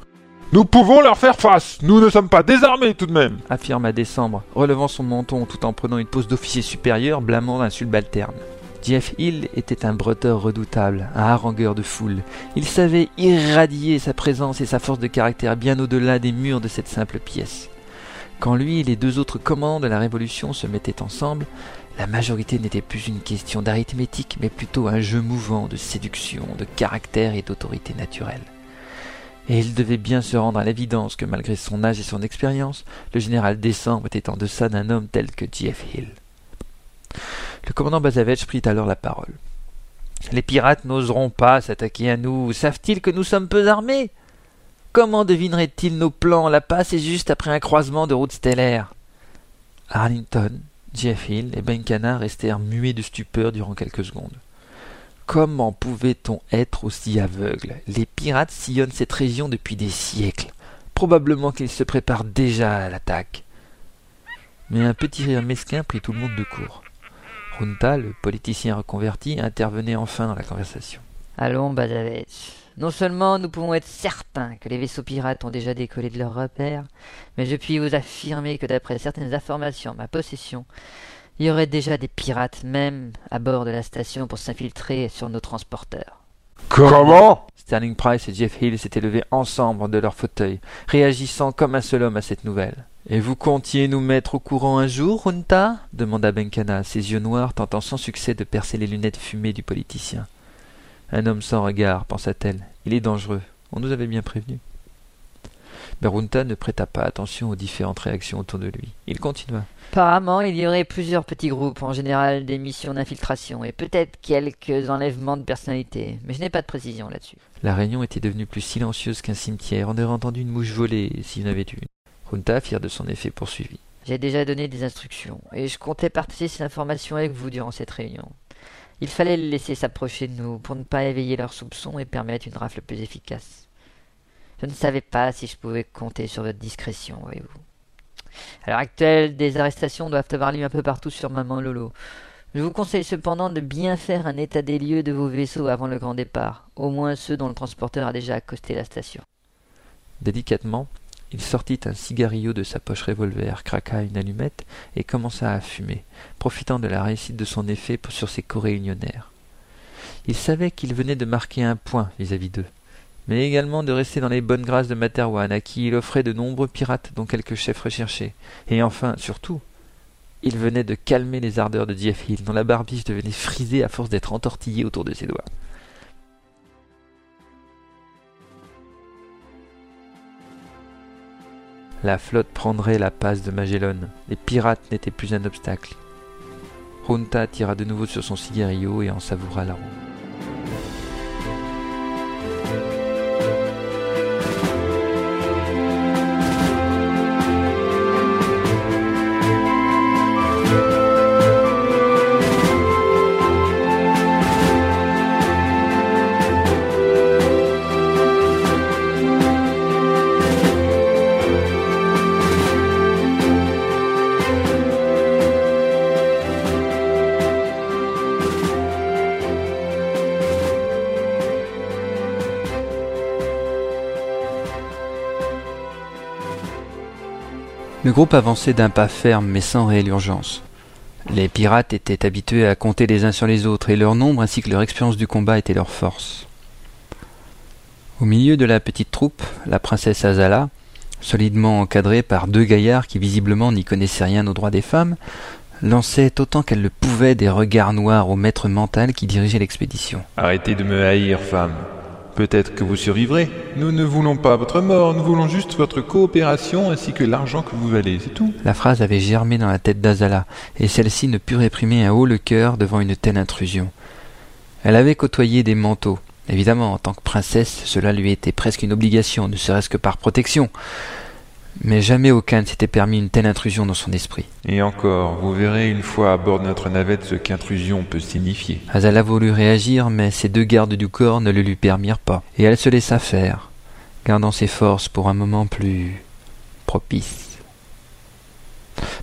Nous pouvons leur faire face. Nous ne sommes pas désarmés tout de même. affirma Décembre, relevant son menton tout en prenant une pose d'officier supérieur, blâmant d'un subalterne. Jeff Hill était un bretteur redoutable, un harangueur de foule. Il savait irradier sa présence et sa force de caractère bien au-delà des murs de cette simple pièce. Quand lui et les deux autres commandants de la Révolution se mettaient ensemble, la majorité n'était plus une question d'arithmétique, mais plutôt un jeu mouvant de séduction, de caractère et d'autorité naturelle. Et il devait bien se rendre à l'évidence que malgré son âge et son expérience, le général Décembre était en deçà d'un homme tel que Jeff Hill. Le commandant Bazavech prit alors la parole. Les pirates n'oseront pas s'attaquer à nous. Savent-ils que nous sommes peu armés? Comment devineraient-ils nos plans? La passe est juste après un croisement de routes stellaires. Arlington, Jeff Hill et Benkana restèrent muets de stupeur durant quelques secondes. Comment pouvait-on être aussi aveugle? Les pirates sillonnent cette région depuis des siècles. Probablement qu'ils se préparent déjà à l'attaque. Mais un petit rire mesquin prit tout le monde de court. Runta, le politicien reconverti, intervenait enfin dans la conversation. Allons, Bazavech. Non seulement nous pouvons être certains que les vaisseaux pirates ont déjà décollé de leur repère, mais je puis vous affirmer que d'après certaines informations ma possession, il y aurait déjà des pirates même à bord de la station pour s'infiltrer sur nos transporteurs. Comment Sterling Price et Jeff Hill s'étaient levés ensemble de leur fauteuil, réagissant comme un seul homme à cette nouvelle. Et vous comptiez nous mettre au courant un jour, Runta demanda Benkana, ses yeux noirs tentant sans succès de percer les lunettes fumées du politicien. Un homme sans regard, pensa-t-elle. Il est dangereux. On nous avait bien prévenu. Mais Runta ne prêta pas attention aux différentes réactions autour de lui. Il continua. Apparemment, il y aurait plusieurs petits groupes, en général des missions d'infiltration, et peut-être quelques enlèvements de personnalités, mais je n'ai pas de précision là-dessus. La réunion était devenue plus silencieuse qu'un cimetière. On aurait entendu une mouche voler, s'il y en avait eu une. Runta, fier de son effet, poursuivit. J'ai déjà donné des instructions, et je comptais partager ces informations avec vous durant cette réunion. Il fallait les laisser s'approcher de nous pour ne pas éveiller leurs soupçons et permettre une rafle plus efficace. Je ne savais pas si je pouvais compter sur votre discrétion, voyez-vous. À l'heure actuelle, des arrestations doivent avoir lieu un peu partout sur Maman Lolo. Je vous conseille cependant de bien faire un état des lieux de vos vaisseaux avant le grand départ, au moins ceux dont le transporteur a déjà accosté la station. Délicatement, il sortit un cigarillo de sa poche revolver, craqua une allumette et commença à fumer, profitant de la réussite de son effet sur ses coréunionnaires. Il savait qu'il venait de marquer un point vis-à-vis d'eux, mais également de rester dans les bonnes grâces de Materwan, à qui il offrait de nombreux pirates dont quelques chefs recherchés. Et enfin, surtout, il venait de calmer les ardeurs de Jeff Hill, dont la barbiche devenait frisée à force d'être entortillée autour de ses doigts. La flotte prendrait la passe de Magellan. Les pirates n'étaient plus un obstacle. Runta tira de nouveau sur son cigarillo et en savoura l'arôme. Le groupe avançait d'un pas ferme mais sans réelle urgence. Les pirates étaient habitués à compter les uns sur les autres et leur nombre ainsi que leur expérience du combat étaient leur force. Au milieu de la petite troupe, la princesse Azala, solidement encadrée par deux gaillards qui visiblement n'y connaissaient rien aux droits des femmes, lançait autant qu'elle le pouvait des regards noirs au maître mental qui dirigeait l'expédition. Arrêtez de me haïr, femme. Peut-être que vous survivrez. Nous ne voulons pas votre mort, nous voulons juste votre coopération ainsi que l'argent que vous valez, c'est tout. La phrase avait germé dans la tête d'Azala, et celle-ci ne put réprimer un haut le cœur devant une telle intrusion. Elle avait côtoyé des manteaux. Évidemment, en tant que princesse, cela lui était presque une obligation, ne serait-ce que par protection. Mais jamais aucun ne s'était permis une telle intrusion dans son esprit. Et encore, vous verrez une fois à bord de notre navette ce qu'intrusion peut signifier. Azala voulut réagir, mais ses deux gardes du corps ne le lui permirent pas, et elle se laissa faire, gardant ses forces pour un moment plus propice.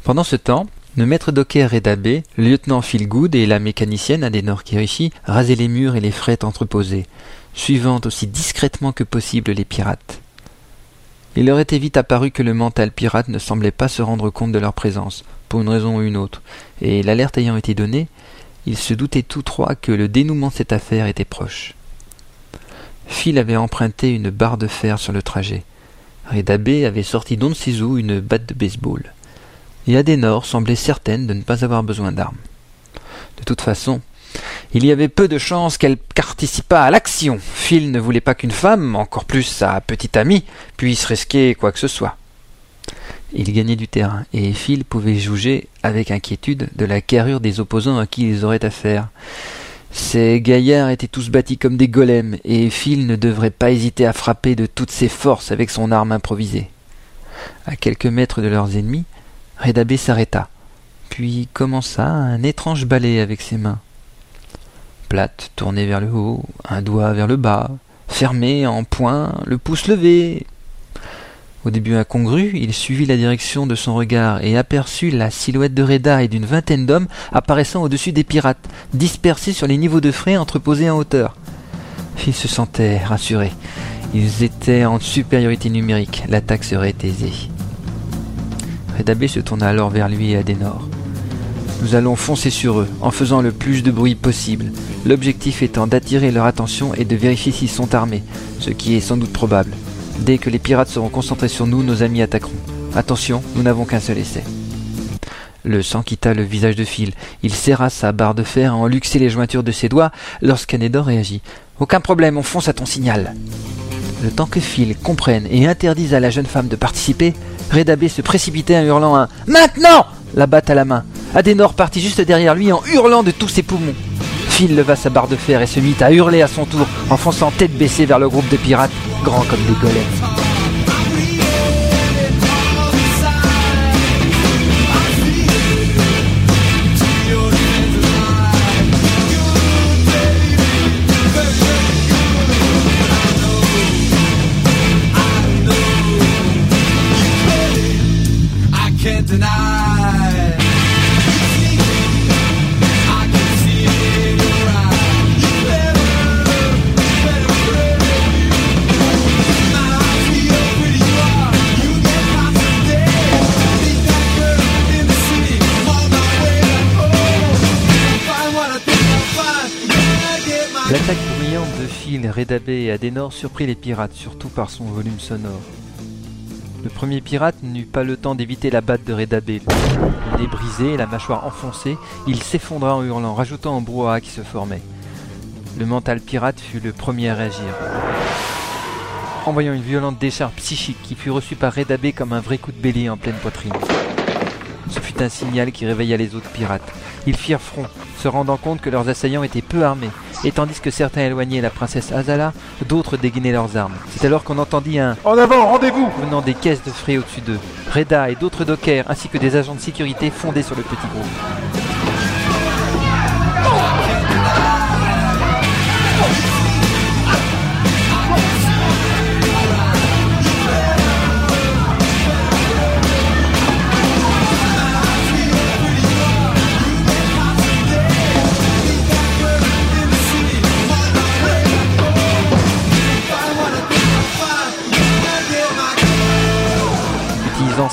Pendant ce temps, le maître docker Redabé, le lieutenant Philgood et la mécanicienne Adenor Kirishi rasaient les murs et les frettes entreposées, suivant aussi discrètement que possible les pirates. Il leur était vite apparu que le mental pirate ne semblait pas se rendre compte de leur présence, pour une raison ou une autre, et l'alerte ayant été donnée, ils se doutaient tous trois que le dénouement de cette affaire était proche. Phil avait emprunté une barre de fer sur le trajet. Redabé avait sorti d'on où une batte de baseball. Et Adenor semblait certaine de ne pas avoir besoin d'armes. De toute façon, il y avait peu de chances qu'elle participât à l'action. Phil ne voulait pas qu'une femme, encore plus sa petite amie, puisse risquer quoi que ce soit. Il gagnait du terrain, et Phil pouvait juger avec inquiétude de la carrure des opposants à qui ils auraient affaire. Ces gaillards étaient tous bâtis comme des golems, et Phil ne devrait pas hésiter à frapper de toutes ses forces avec son arme improvisée. À quelques mètres de leurs ennemis, Redabé s'arrêta, puis commença un étrange balai avec ses mains. Plate, tournée vers le haut, un doigt vers le bas, fermée en point, le pouce levé. Au début incongru, il suivit la direction de son regard et aperçut la silhouette de Reda et d'une vingtaine d'hommes apparaissant au-dessus des pirates, dispersés sur les niveaux de frais entreposés en hauteur. Il se sentait rassuré. Ils étaient en supériorité numérique, l'attaque serait aisée. Redabé se tourna alors vers lui et Adenor. Nous allons foncer sur eux, en faisant le plus de bruit possible, l'objectif étant d'attirer leur attention et de vérifier s'ils sont armés, ce qui est sans doute probable. Dès que les pirates seront concentrés sur nous, nos amis attaqueront. Attention, nous n'avons qu'un seul essai. Le sang quitta le visage de Phil. Il serra sa barre de fer en luxer les jointures de ses doigts lorsqu'Anedor réagit. Aucun problème, on fonce à ton signal. Le temps que Phil comprenne et interdise à la jeune femme de participer, Redabé se précipitait en hurlant un Maintenant la batte à la main. Adenor partit juste derrière lui en hurlant de tous ses poumons. Phil leva sa barre de fer et se mit à hurler à son tour, en fonçant tête baissée vers le groupe de pirates, grands comme des golems. Redabé et Adenor surprit les pirates, surtout par son volume sonore. Le premier pirate n'eut pas le temps d'éviter la batte de Redabé. Le nez brisé la mâchoire enfoncée, il s'effondra en hurlant, rajoutant un brouhaha qui se formait. Le mental pirate fut le premier à réagir. Envoyant une violente décharge psychique qui fut reçue par Redabé comme un vrai coup de bélier en pleine poitrine. Ce fut un signal qui réveilla les autres pirates. Ils firent front, se rendant compte que leurs assaillants étaient peu armés, et tandis que certains éloignaient la princesse Azala, d'autres dégainaient leurs armes. C'est alors qu'on entendit un En avant, rendez-vous venant des caisses de frais au-dessus d'eux. Reda et d'autres dockers, ainsi que des agents de sécurité fondaient sur le petit groupe.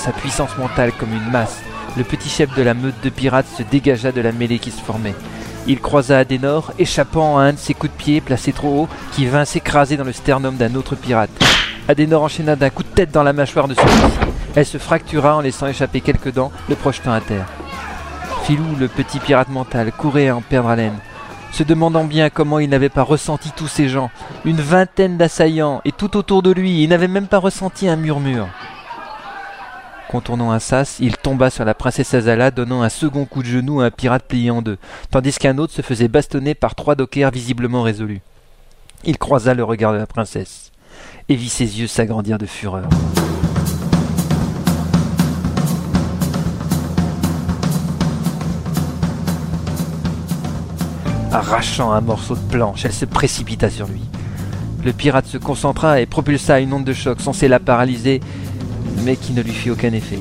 Sa puissance mentale comme une masse, le petit chef de la meute de pirates se dégagea de la mêlée qui se formait. Il croisa Adenor, échappant à un de ses coups de pied placés trop haut, qui vint s'écraser dans le sternum d'un autre pirate. Adenor enchaîna d'un coup de tête dans la mâchoire de celui-ci. Elle se fractura en laissant échapper quelques dents, le projetant à terre. Filou, le petit pirate mental, courait à en perdre haleine, se demandant bien comment il n'avait pas ressenti tous ces gens, une vingtaine d'assaillants, et tout autour de lui, il n'avait même pas ressenti un murmure. Contournant un sas, il tomba sur la princesse Azala, donnant un second coup de genou à un pirate plié en deux, tandis qu'un autre se faisait bastonner par trois dockers visiblement résolus. Il croisa le regard de la princesse, et vit ses yeux s'agrandir de fureur. Arrachant un morceau de planche, elle se précipita sur lui. Le pirate se concentra et propulsa une onde de choc censée la paralyser, mais qui ne lui fit aucun effet.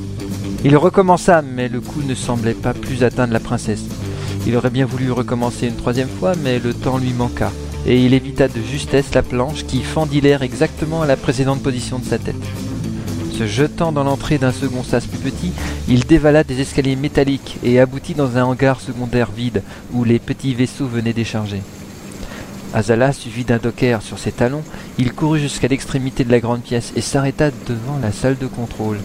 Il recommença, mais le coup ne semblait pas plus atteindre la princesse. Il aurait bien voulu recommencer une troisième fois, mais le temps lui manqua, et il évita de justesse la planche qui fendit l'air exactement à la précédente position de sa tête. Se jetant dans l'entrée d'un second sas plus petit, il dévala des escaliers métalliques et aboutit dans un hangar secondaire vide où les petits vaisseaux venaient décharger. Azala, suivi d'un docker sur ses talons, il courut jusqu'à l'extrémité de la grande pièce et s'arrêta devant la salle de contrôle.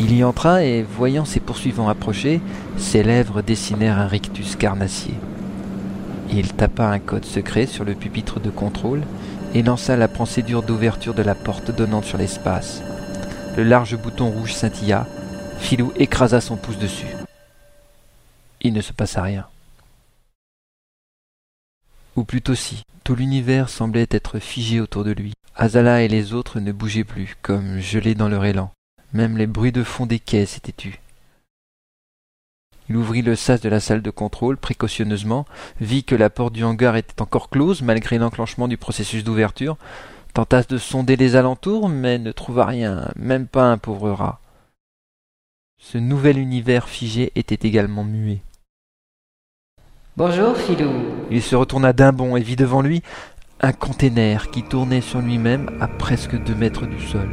Il y entra et, voyant ses poursuivants approcher, ses lèvres dessinèrent un rictus carnassier. Il tapa un code secret sur le pupitre de contrôle et lança la procédure d'ouverture de la porte donnant sur l'espace. Le large bouton rouge scintilla. Filou écrasa son pouce dessus. Il ne se passa rien. Ou plutôt si, tout l'univers semblait être figé autour de lui. Azala et les autres ne bougeaient plus, comme gelés dans leur élan. Même les bruits de fond des quais s'étaient tus. Il ouvrit le sas de la salle de contrôle précautionneusement, vit que la porte du hangar était encore close malgré l'enclenchement du processus d'ouverture, tenta de sonder les alentours, mais ne trouva rien, même pas un pauvre rat. Ce nouvel univers figé était également muet. Bonjour, Filou. Il se retourna d'un bond et vit devant lui un container qui tournait sur lui-même à presque deux mètres du sol.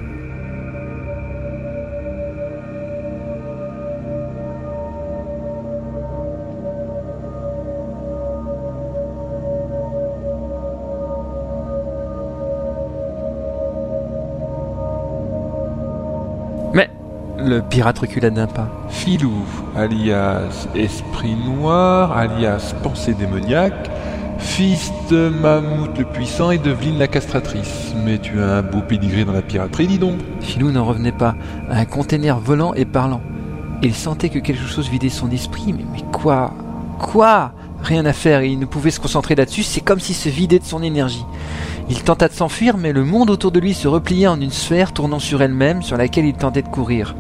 Pirate recula d'un pas. Filou, alias Esprit Noir, alias Pensée démoniaque, fils de Mammouth le Puissant et d'Evelyne la Castratrice. Mais tu as un beau pédigré dans la piraterie, dis donc. Filou n'en revenait pas. Un container volant et parlant. Il sentait que quelque chose vidait son esprit, mais, mais quoi? Quoi? Rien à faire, et il ne pouvait se concentrer là-dessus, c'est comme s'il se vidait de son énergie. Il tenta de s'enfuir, mais le monde autour de lui se repliait en une sphère tournant sur elle-même, sur laquelle il tentait de courir.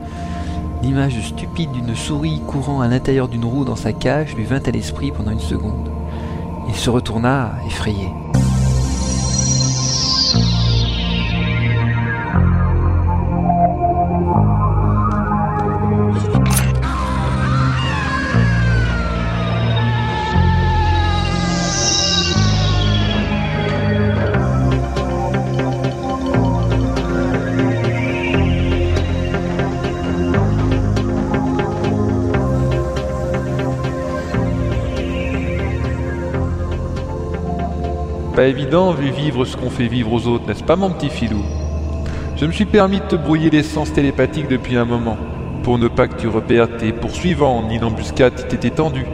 L'image stupide d'une souris courant à l'intérieur d'une roue dans sa cage lui vint à l'esprit pendant une seconde. Il se retourna, effrayé. Pas évident vu vivre ce qu'on fait vivre aux autres, n'est-ce pas mon petit filou? Je me suis permis de te brouiller l'essence télépathique depuis un moment, pour ne pas que tu repères tes poursuivants ni l'embuscade qui t'était tendue.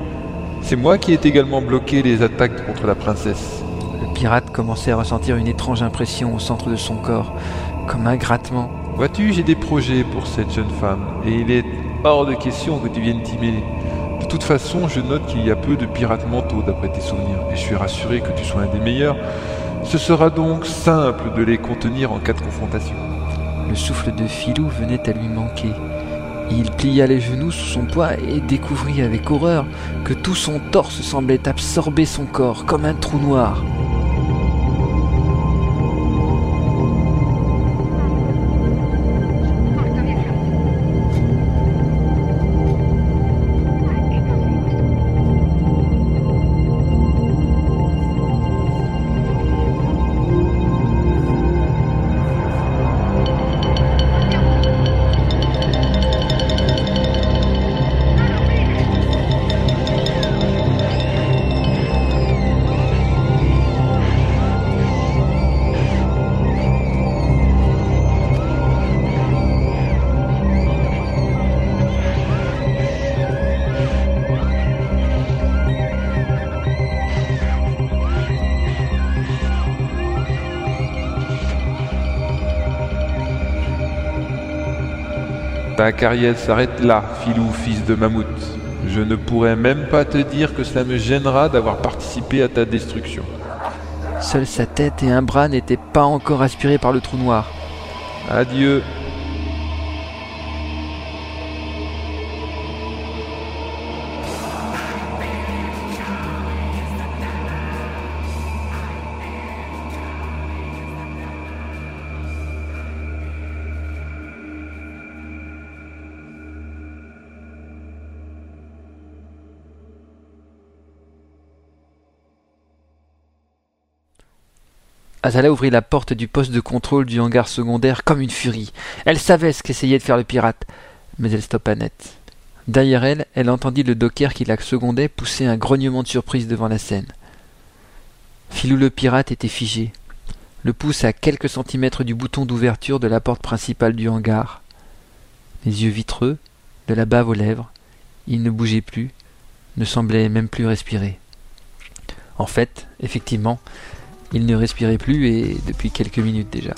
C'est moi qui ai également bloqué les attaques contre la princesse. Le pirate commençait à ressentir une étrange impression au centre de son corps, comme un grattement. Vois-tu, j'ai des projets pour cette jeune femme, et il est hors de question que tu viennes t'y mêler. De toute façon, je note qu'il y a peu de pirates mentaux d'après tes souvenirs, et je suis rassuré que tu sois un des meilleurs. Ce sera donc simple de les contenir en cas de confrontation. Le souffle de Filou venait à lui manquer. Il plia les genoux sous son poids et découvrit avec horreur que tout son torse semblait absorber son corps comme un trou noir. Ta carrière s'arrête là, filou fils de mammouth. Je ne pourrais même pas te dire que cela me gênera d'avoir participé à ta destruction. Seule sa tête et un bras n'étaient pas encore aspirés par le trou noir. Adieu. Azala ouvrit la porte du poste de contrôle du hangar secondaire comme une furie. Elle savait ce qu'essayait de faire le pirate, mais elle stoppa net. Derrière elle, elle entendit le docker qui la secondait pousser un grognement de surprise devant la scène. Filou le pirate était figé, le pouce à quelques centimètres du bouton d'ouverture de la porte principale du hangar. Les yeux vitreux, de la bave aux lèvres, il ne bougeait plus, ne semblait même plus respirer. En fait, effectivement, il ne respirait plus et depuis quelques minutes déjà.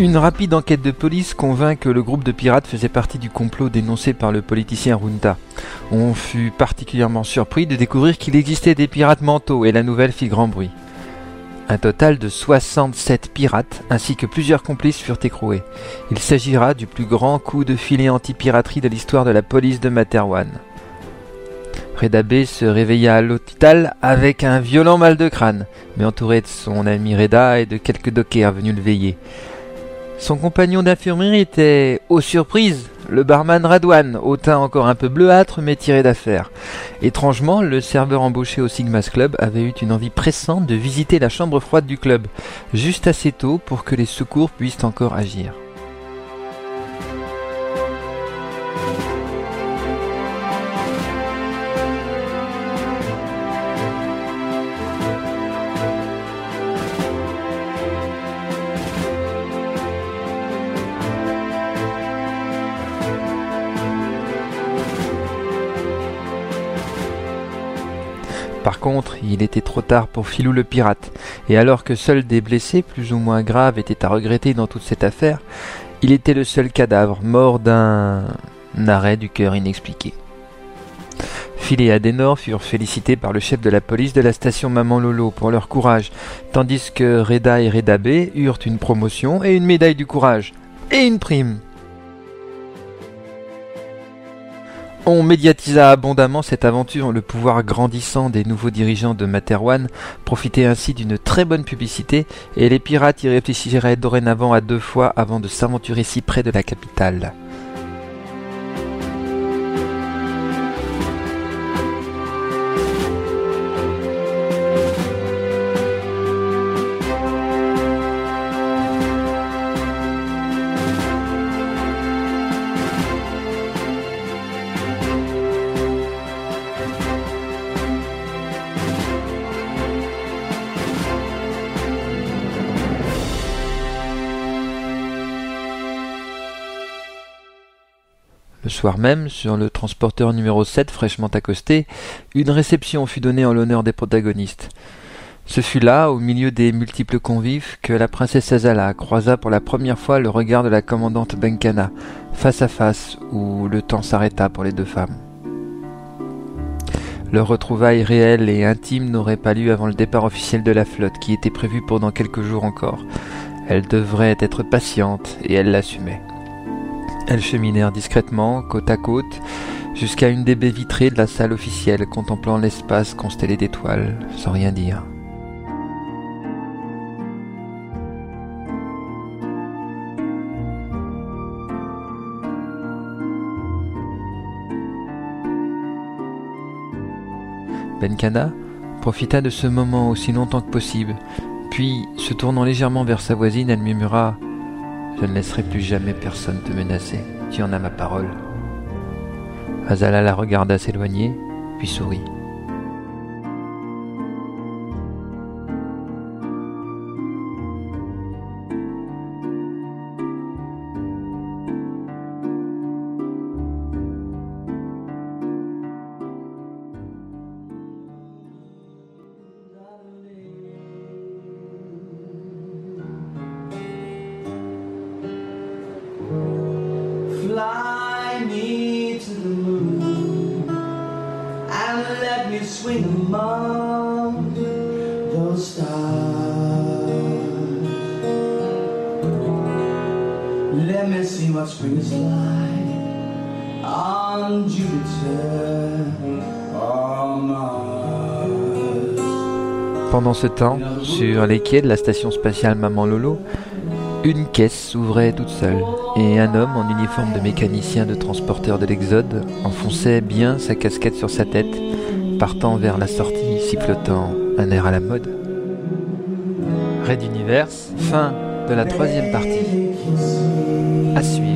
Une rapide enquête de police convainc que le groupe de pirates faisait partie du complot dénoncé par le politicien Runta. On fut particulièrement surpris de découvrir qu'il existait des pirates mentaux et la nouvelle fit grand bruit. Un total de 67 pirates ainsi que plusieurs complices furent écroués. Il s'agira du plus grand coup de filet anti-piraterie de l'histoire de la police de Materwan. Reda B se réveilla à l'hôpital avec un violent mal de crâne, mais entouré de son ami Reda et de quelques dockers venus le veiller. Son compagnon d'infirmerie était, aux surprises, le barman Radwan, au teint encore un peu bleuâtre mais tiré d'affaire. Étrangement, le serveur embauché au Sigma's Club avait eu une envie pressante de visiter la chambre froide du club, juste assez tôt pour que les secours puissent encore agir. Par contre, il était trop tard pour Filou le pirate, et alors que seuls des blessés plus ou moins graves étaient à regretter dans toute cette affaire, il était le seul cadavre, mort d'un arrêt du cœur inexpliqué. Phil et Adenor furent félicités par le chef de la police de la station Maman Lolo pour leur courage, tandis que Reda et Reda B eurent une promotion et une médaille du courage, et une prime. On médiatisa abondamment cette aventure, le pouvoir grandissant des nouveaux dirigeants de Materwan profitait ainsi d'une très bonne publicité et les pirates y réfléchiraient dorénavant à deux fois avant de s'aventurer si près de la capitale. Soir même, sur le transporteur numéro 7 fraîchement accosté, une réception fut donnée en l'honneur des protagonistes. Ce fut là, au milieu des multiples convives, que la princesse Azala croisa pour la première fois le regard de la commandante Benkana, face à face, où le temps s'arrêta pour les deux femmes. Leur retrouvaille réelle et intime n'aurait pas lieu avant le départ officiel de la flotte, qui était prévu pour dans quelques jours encore. Elle devrait être patiente, et elle l'assumait. Elles cheminèrent discrètement, côte à côte, jusqu'à une des baies vitrées de la salle officielle, contemplant l'espace constellé d'étoiles, sans rien dire. Benkana profita de ce moment aussi longtemps que possible, puis, se tournant légèrement vers sa voisine, elle murmura je ne laisserai plus jamais personne te menacer. Tu en as ma parole. Azala la regarda s'éloigner, puis sourit. ce temps, sur les quais de la station spatiale Maman Lolo, une caisse s'ouvrait toute seule, et un homme en uniforme de mécanicien de transporteur de l'Exode enfonçait bien sa casquette sur sa tête, partant vers la sortie, sifflotant un air à la mode. Red Universe, fin de la troisième partie. À suivre.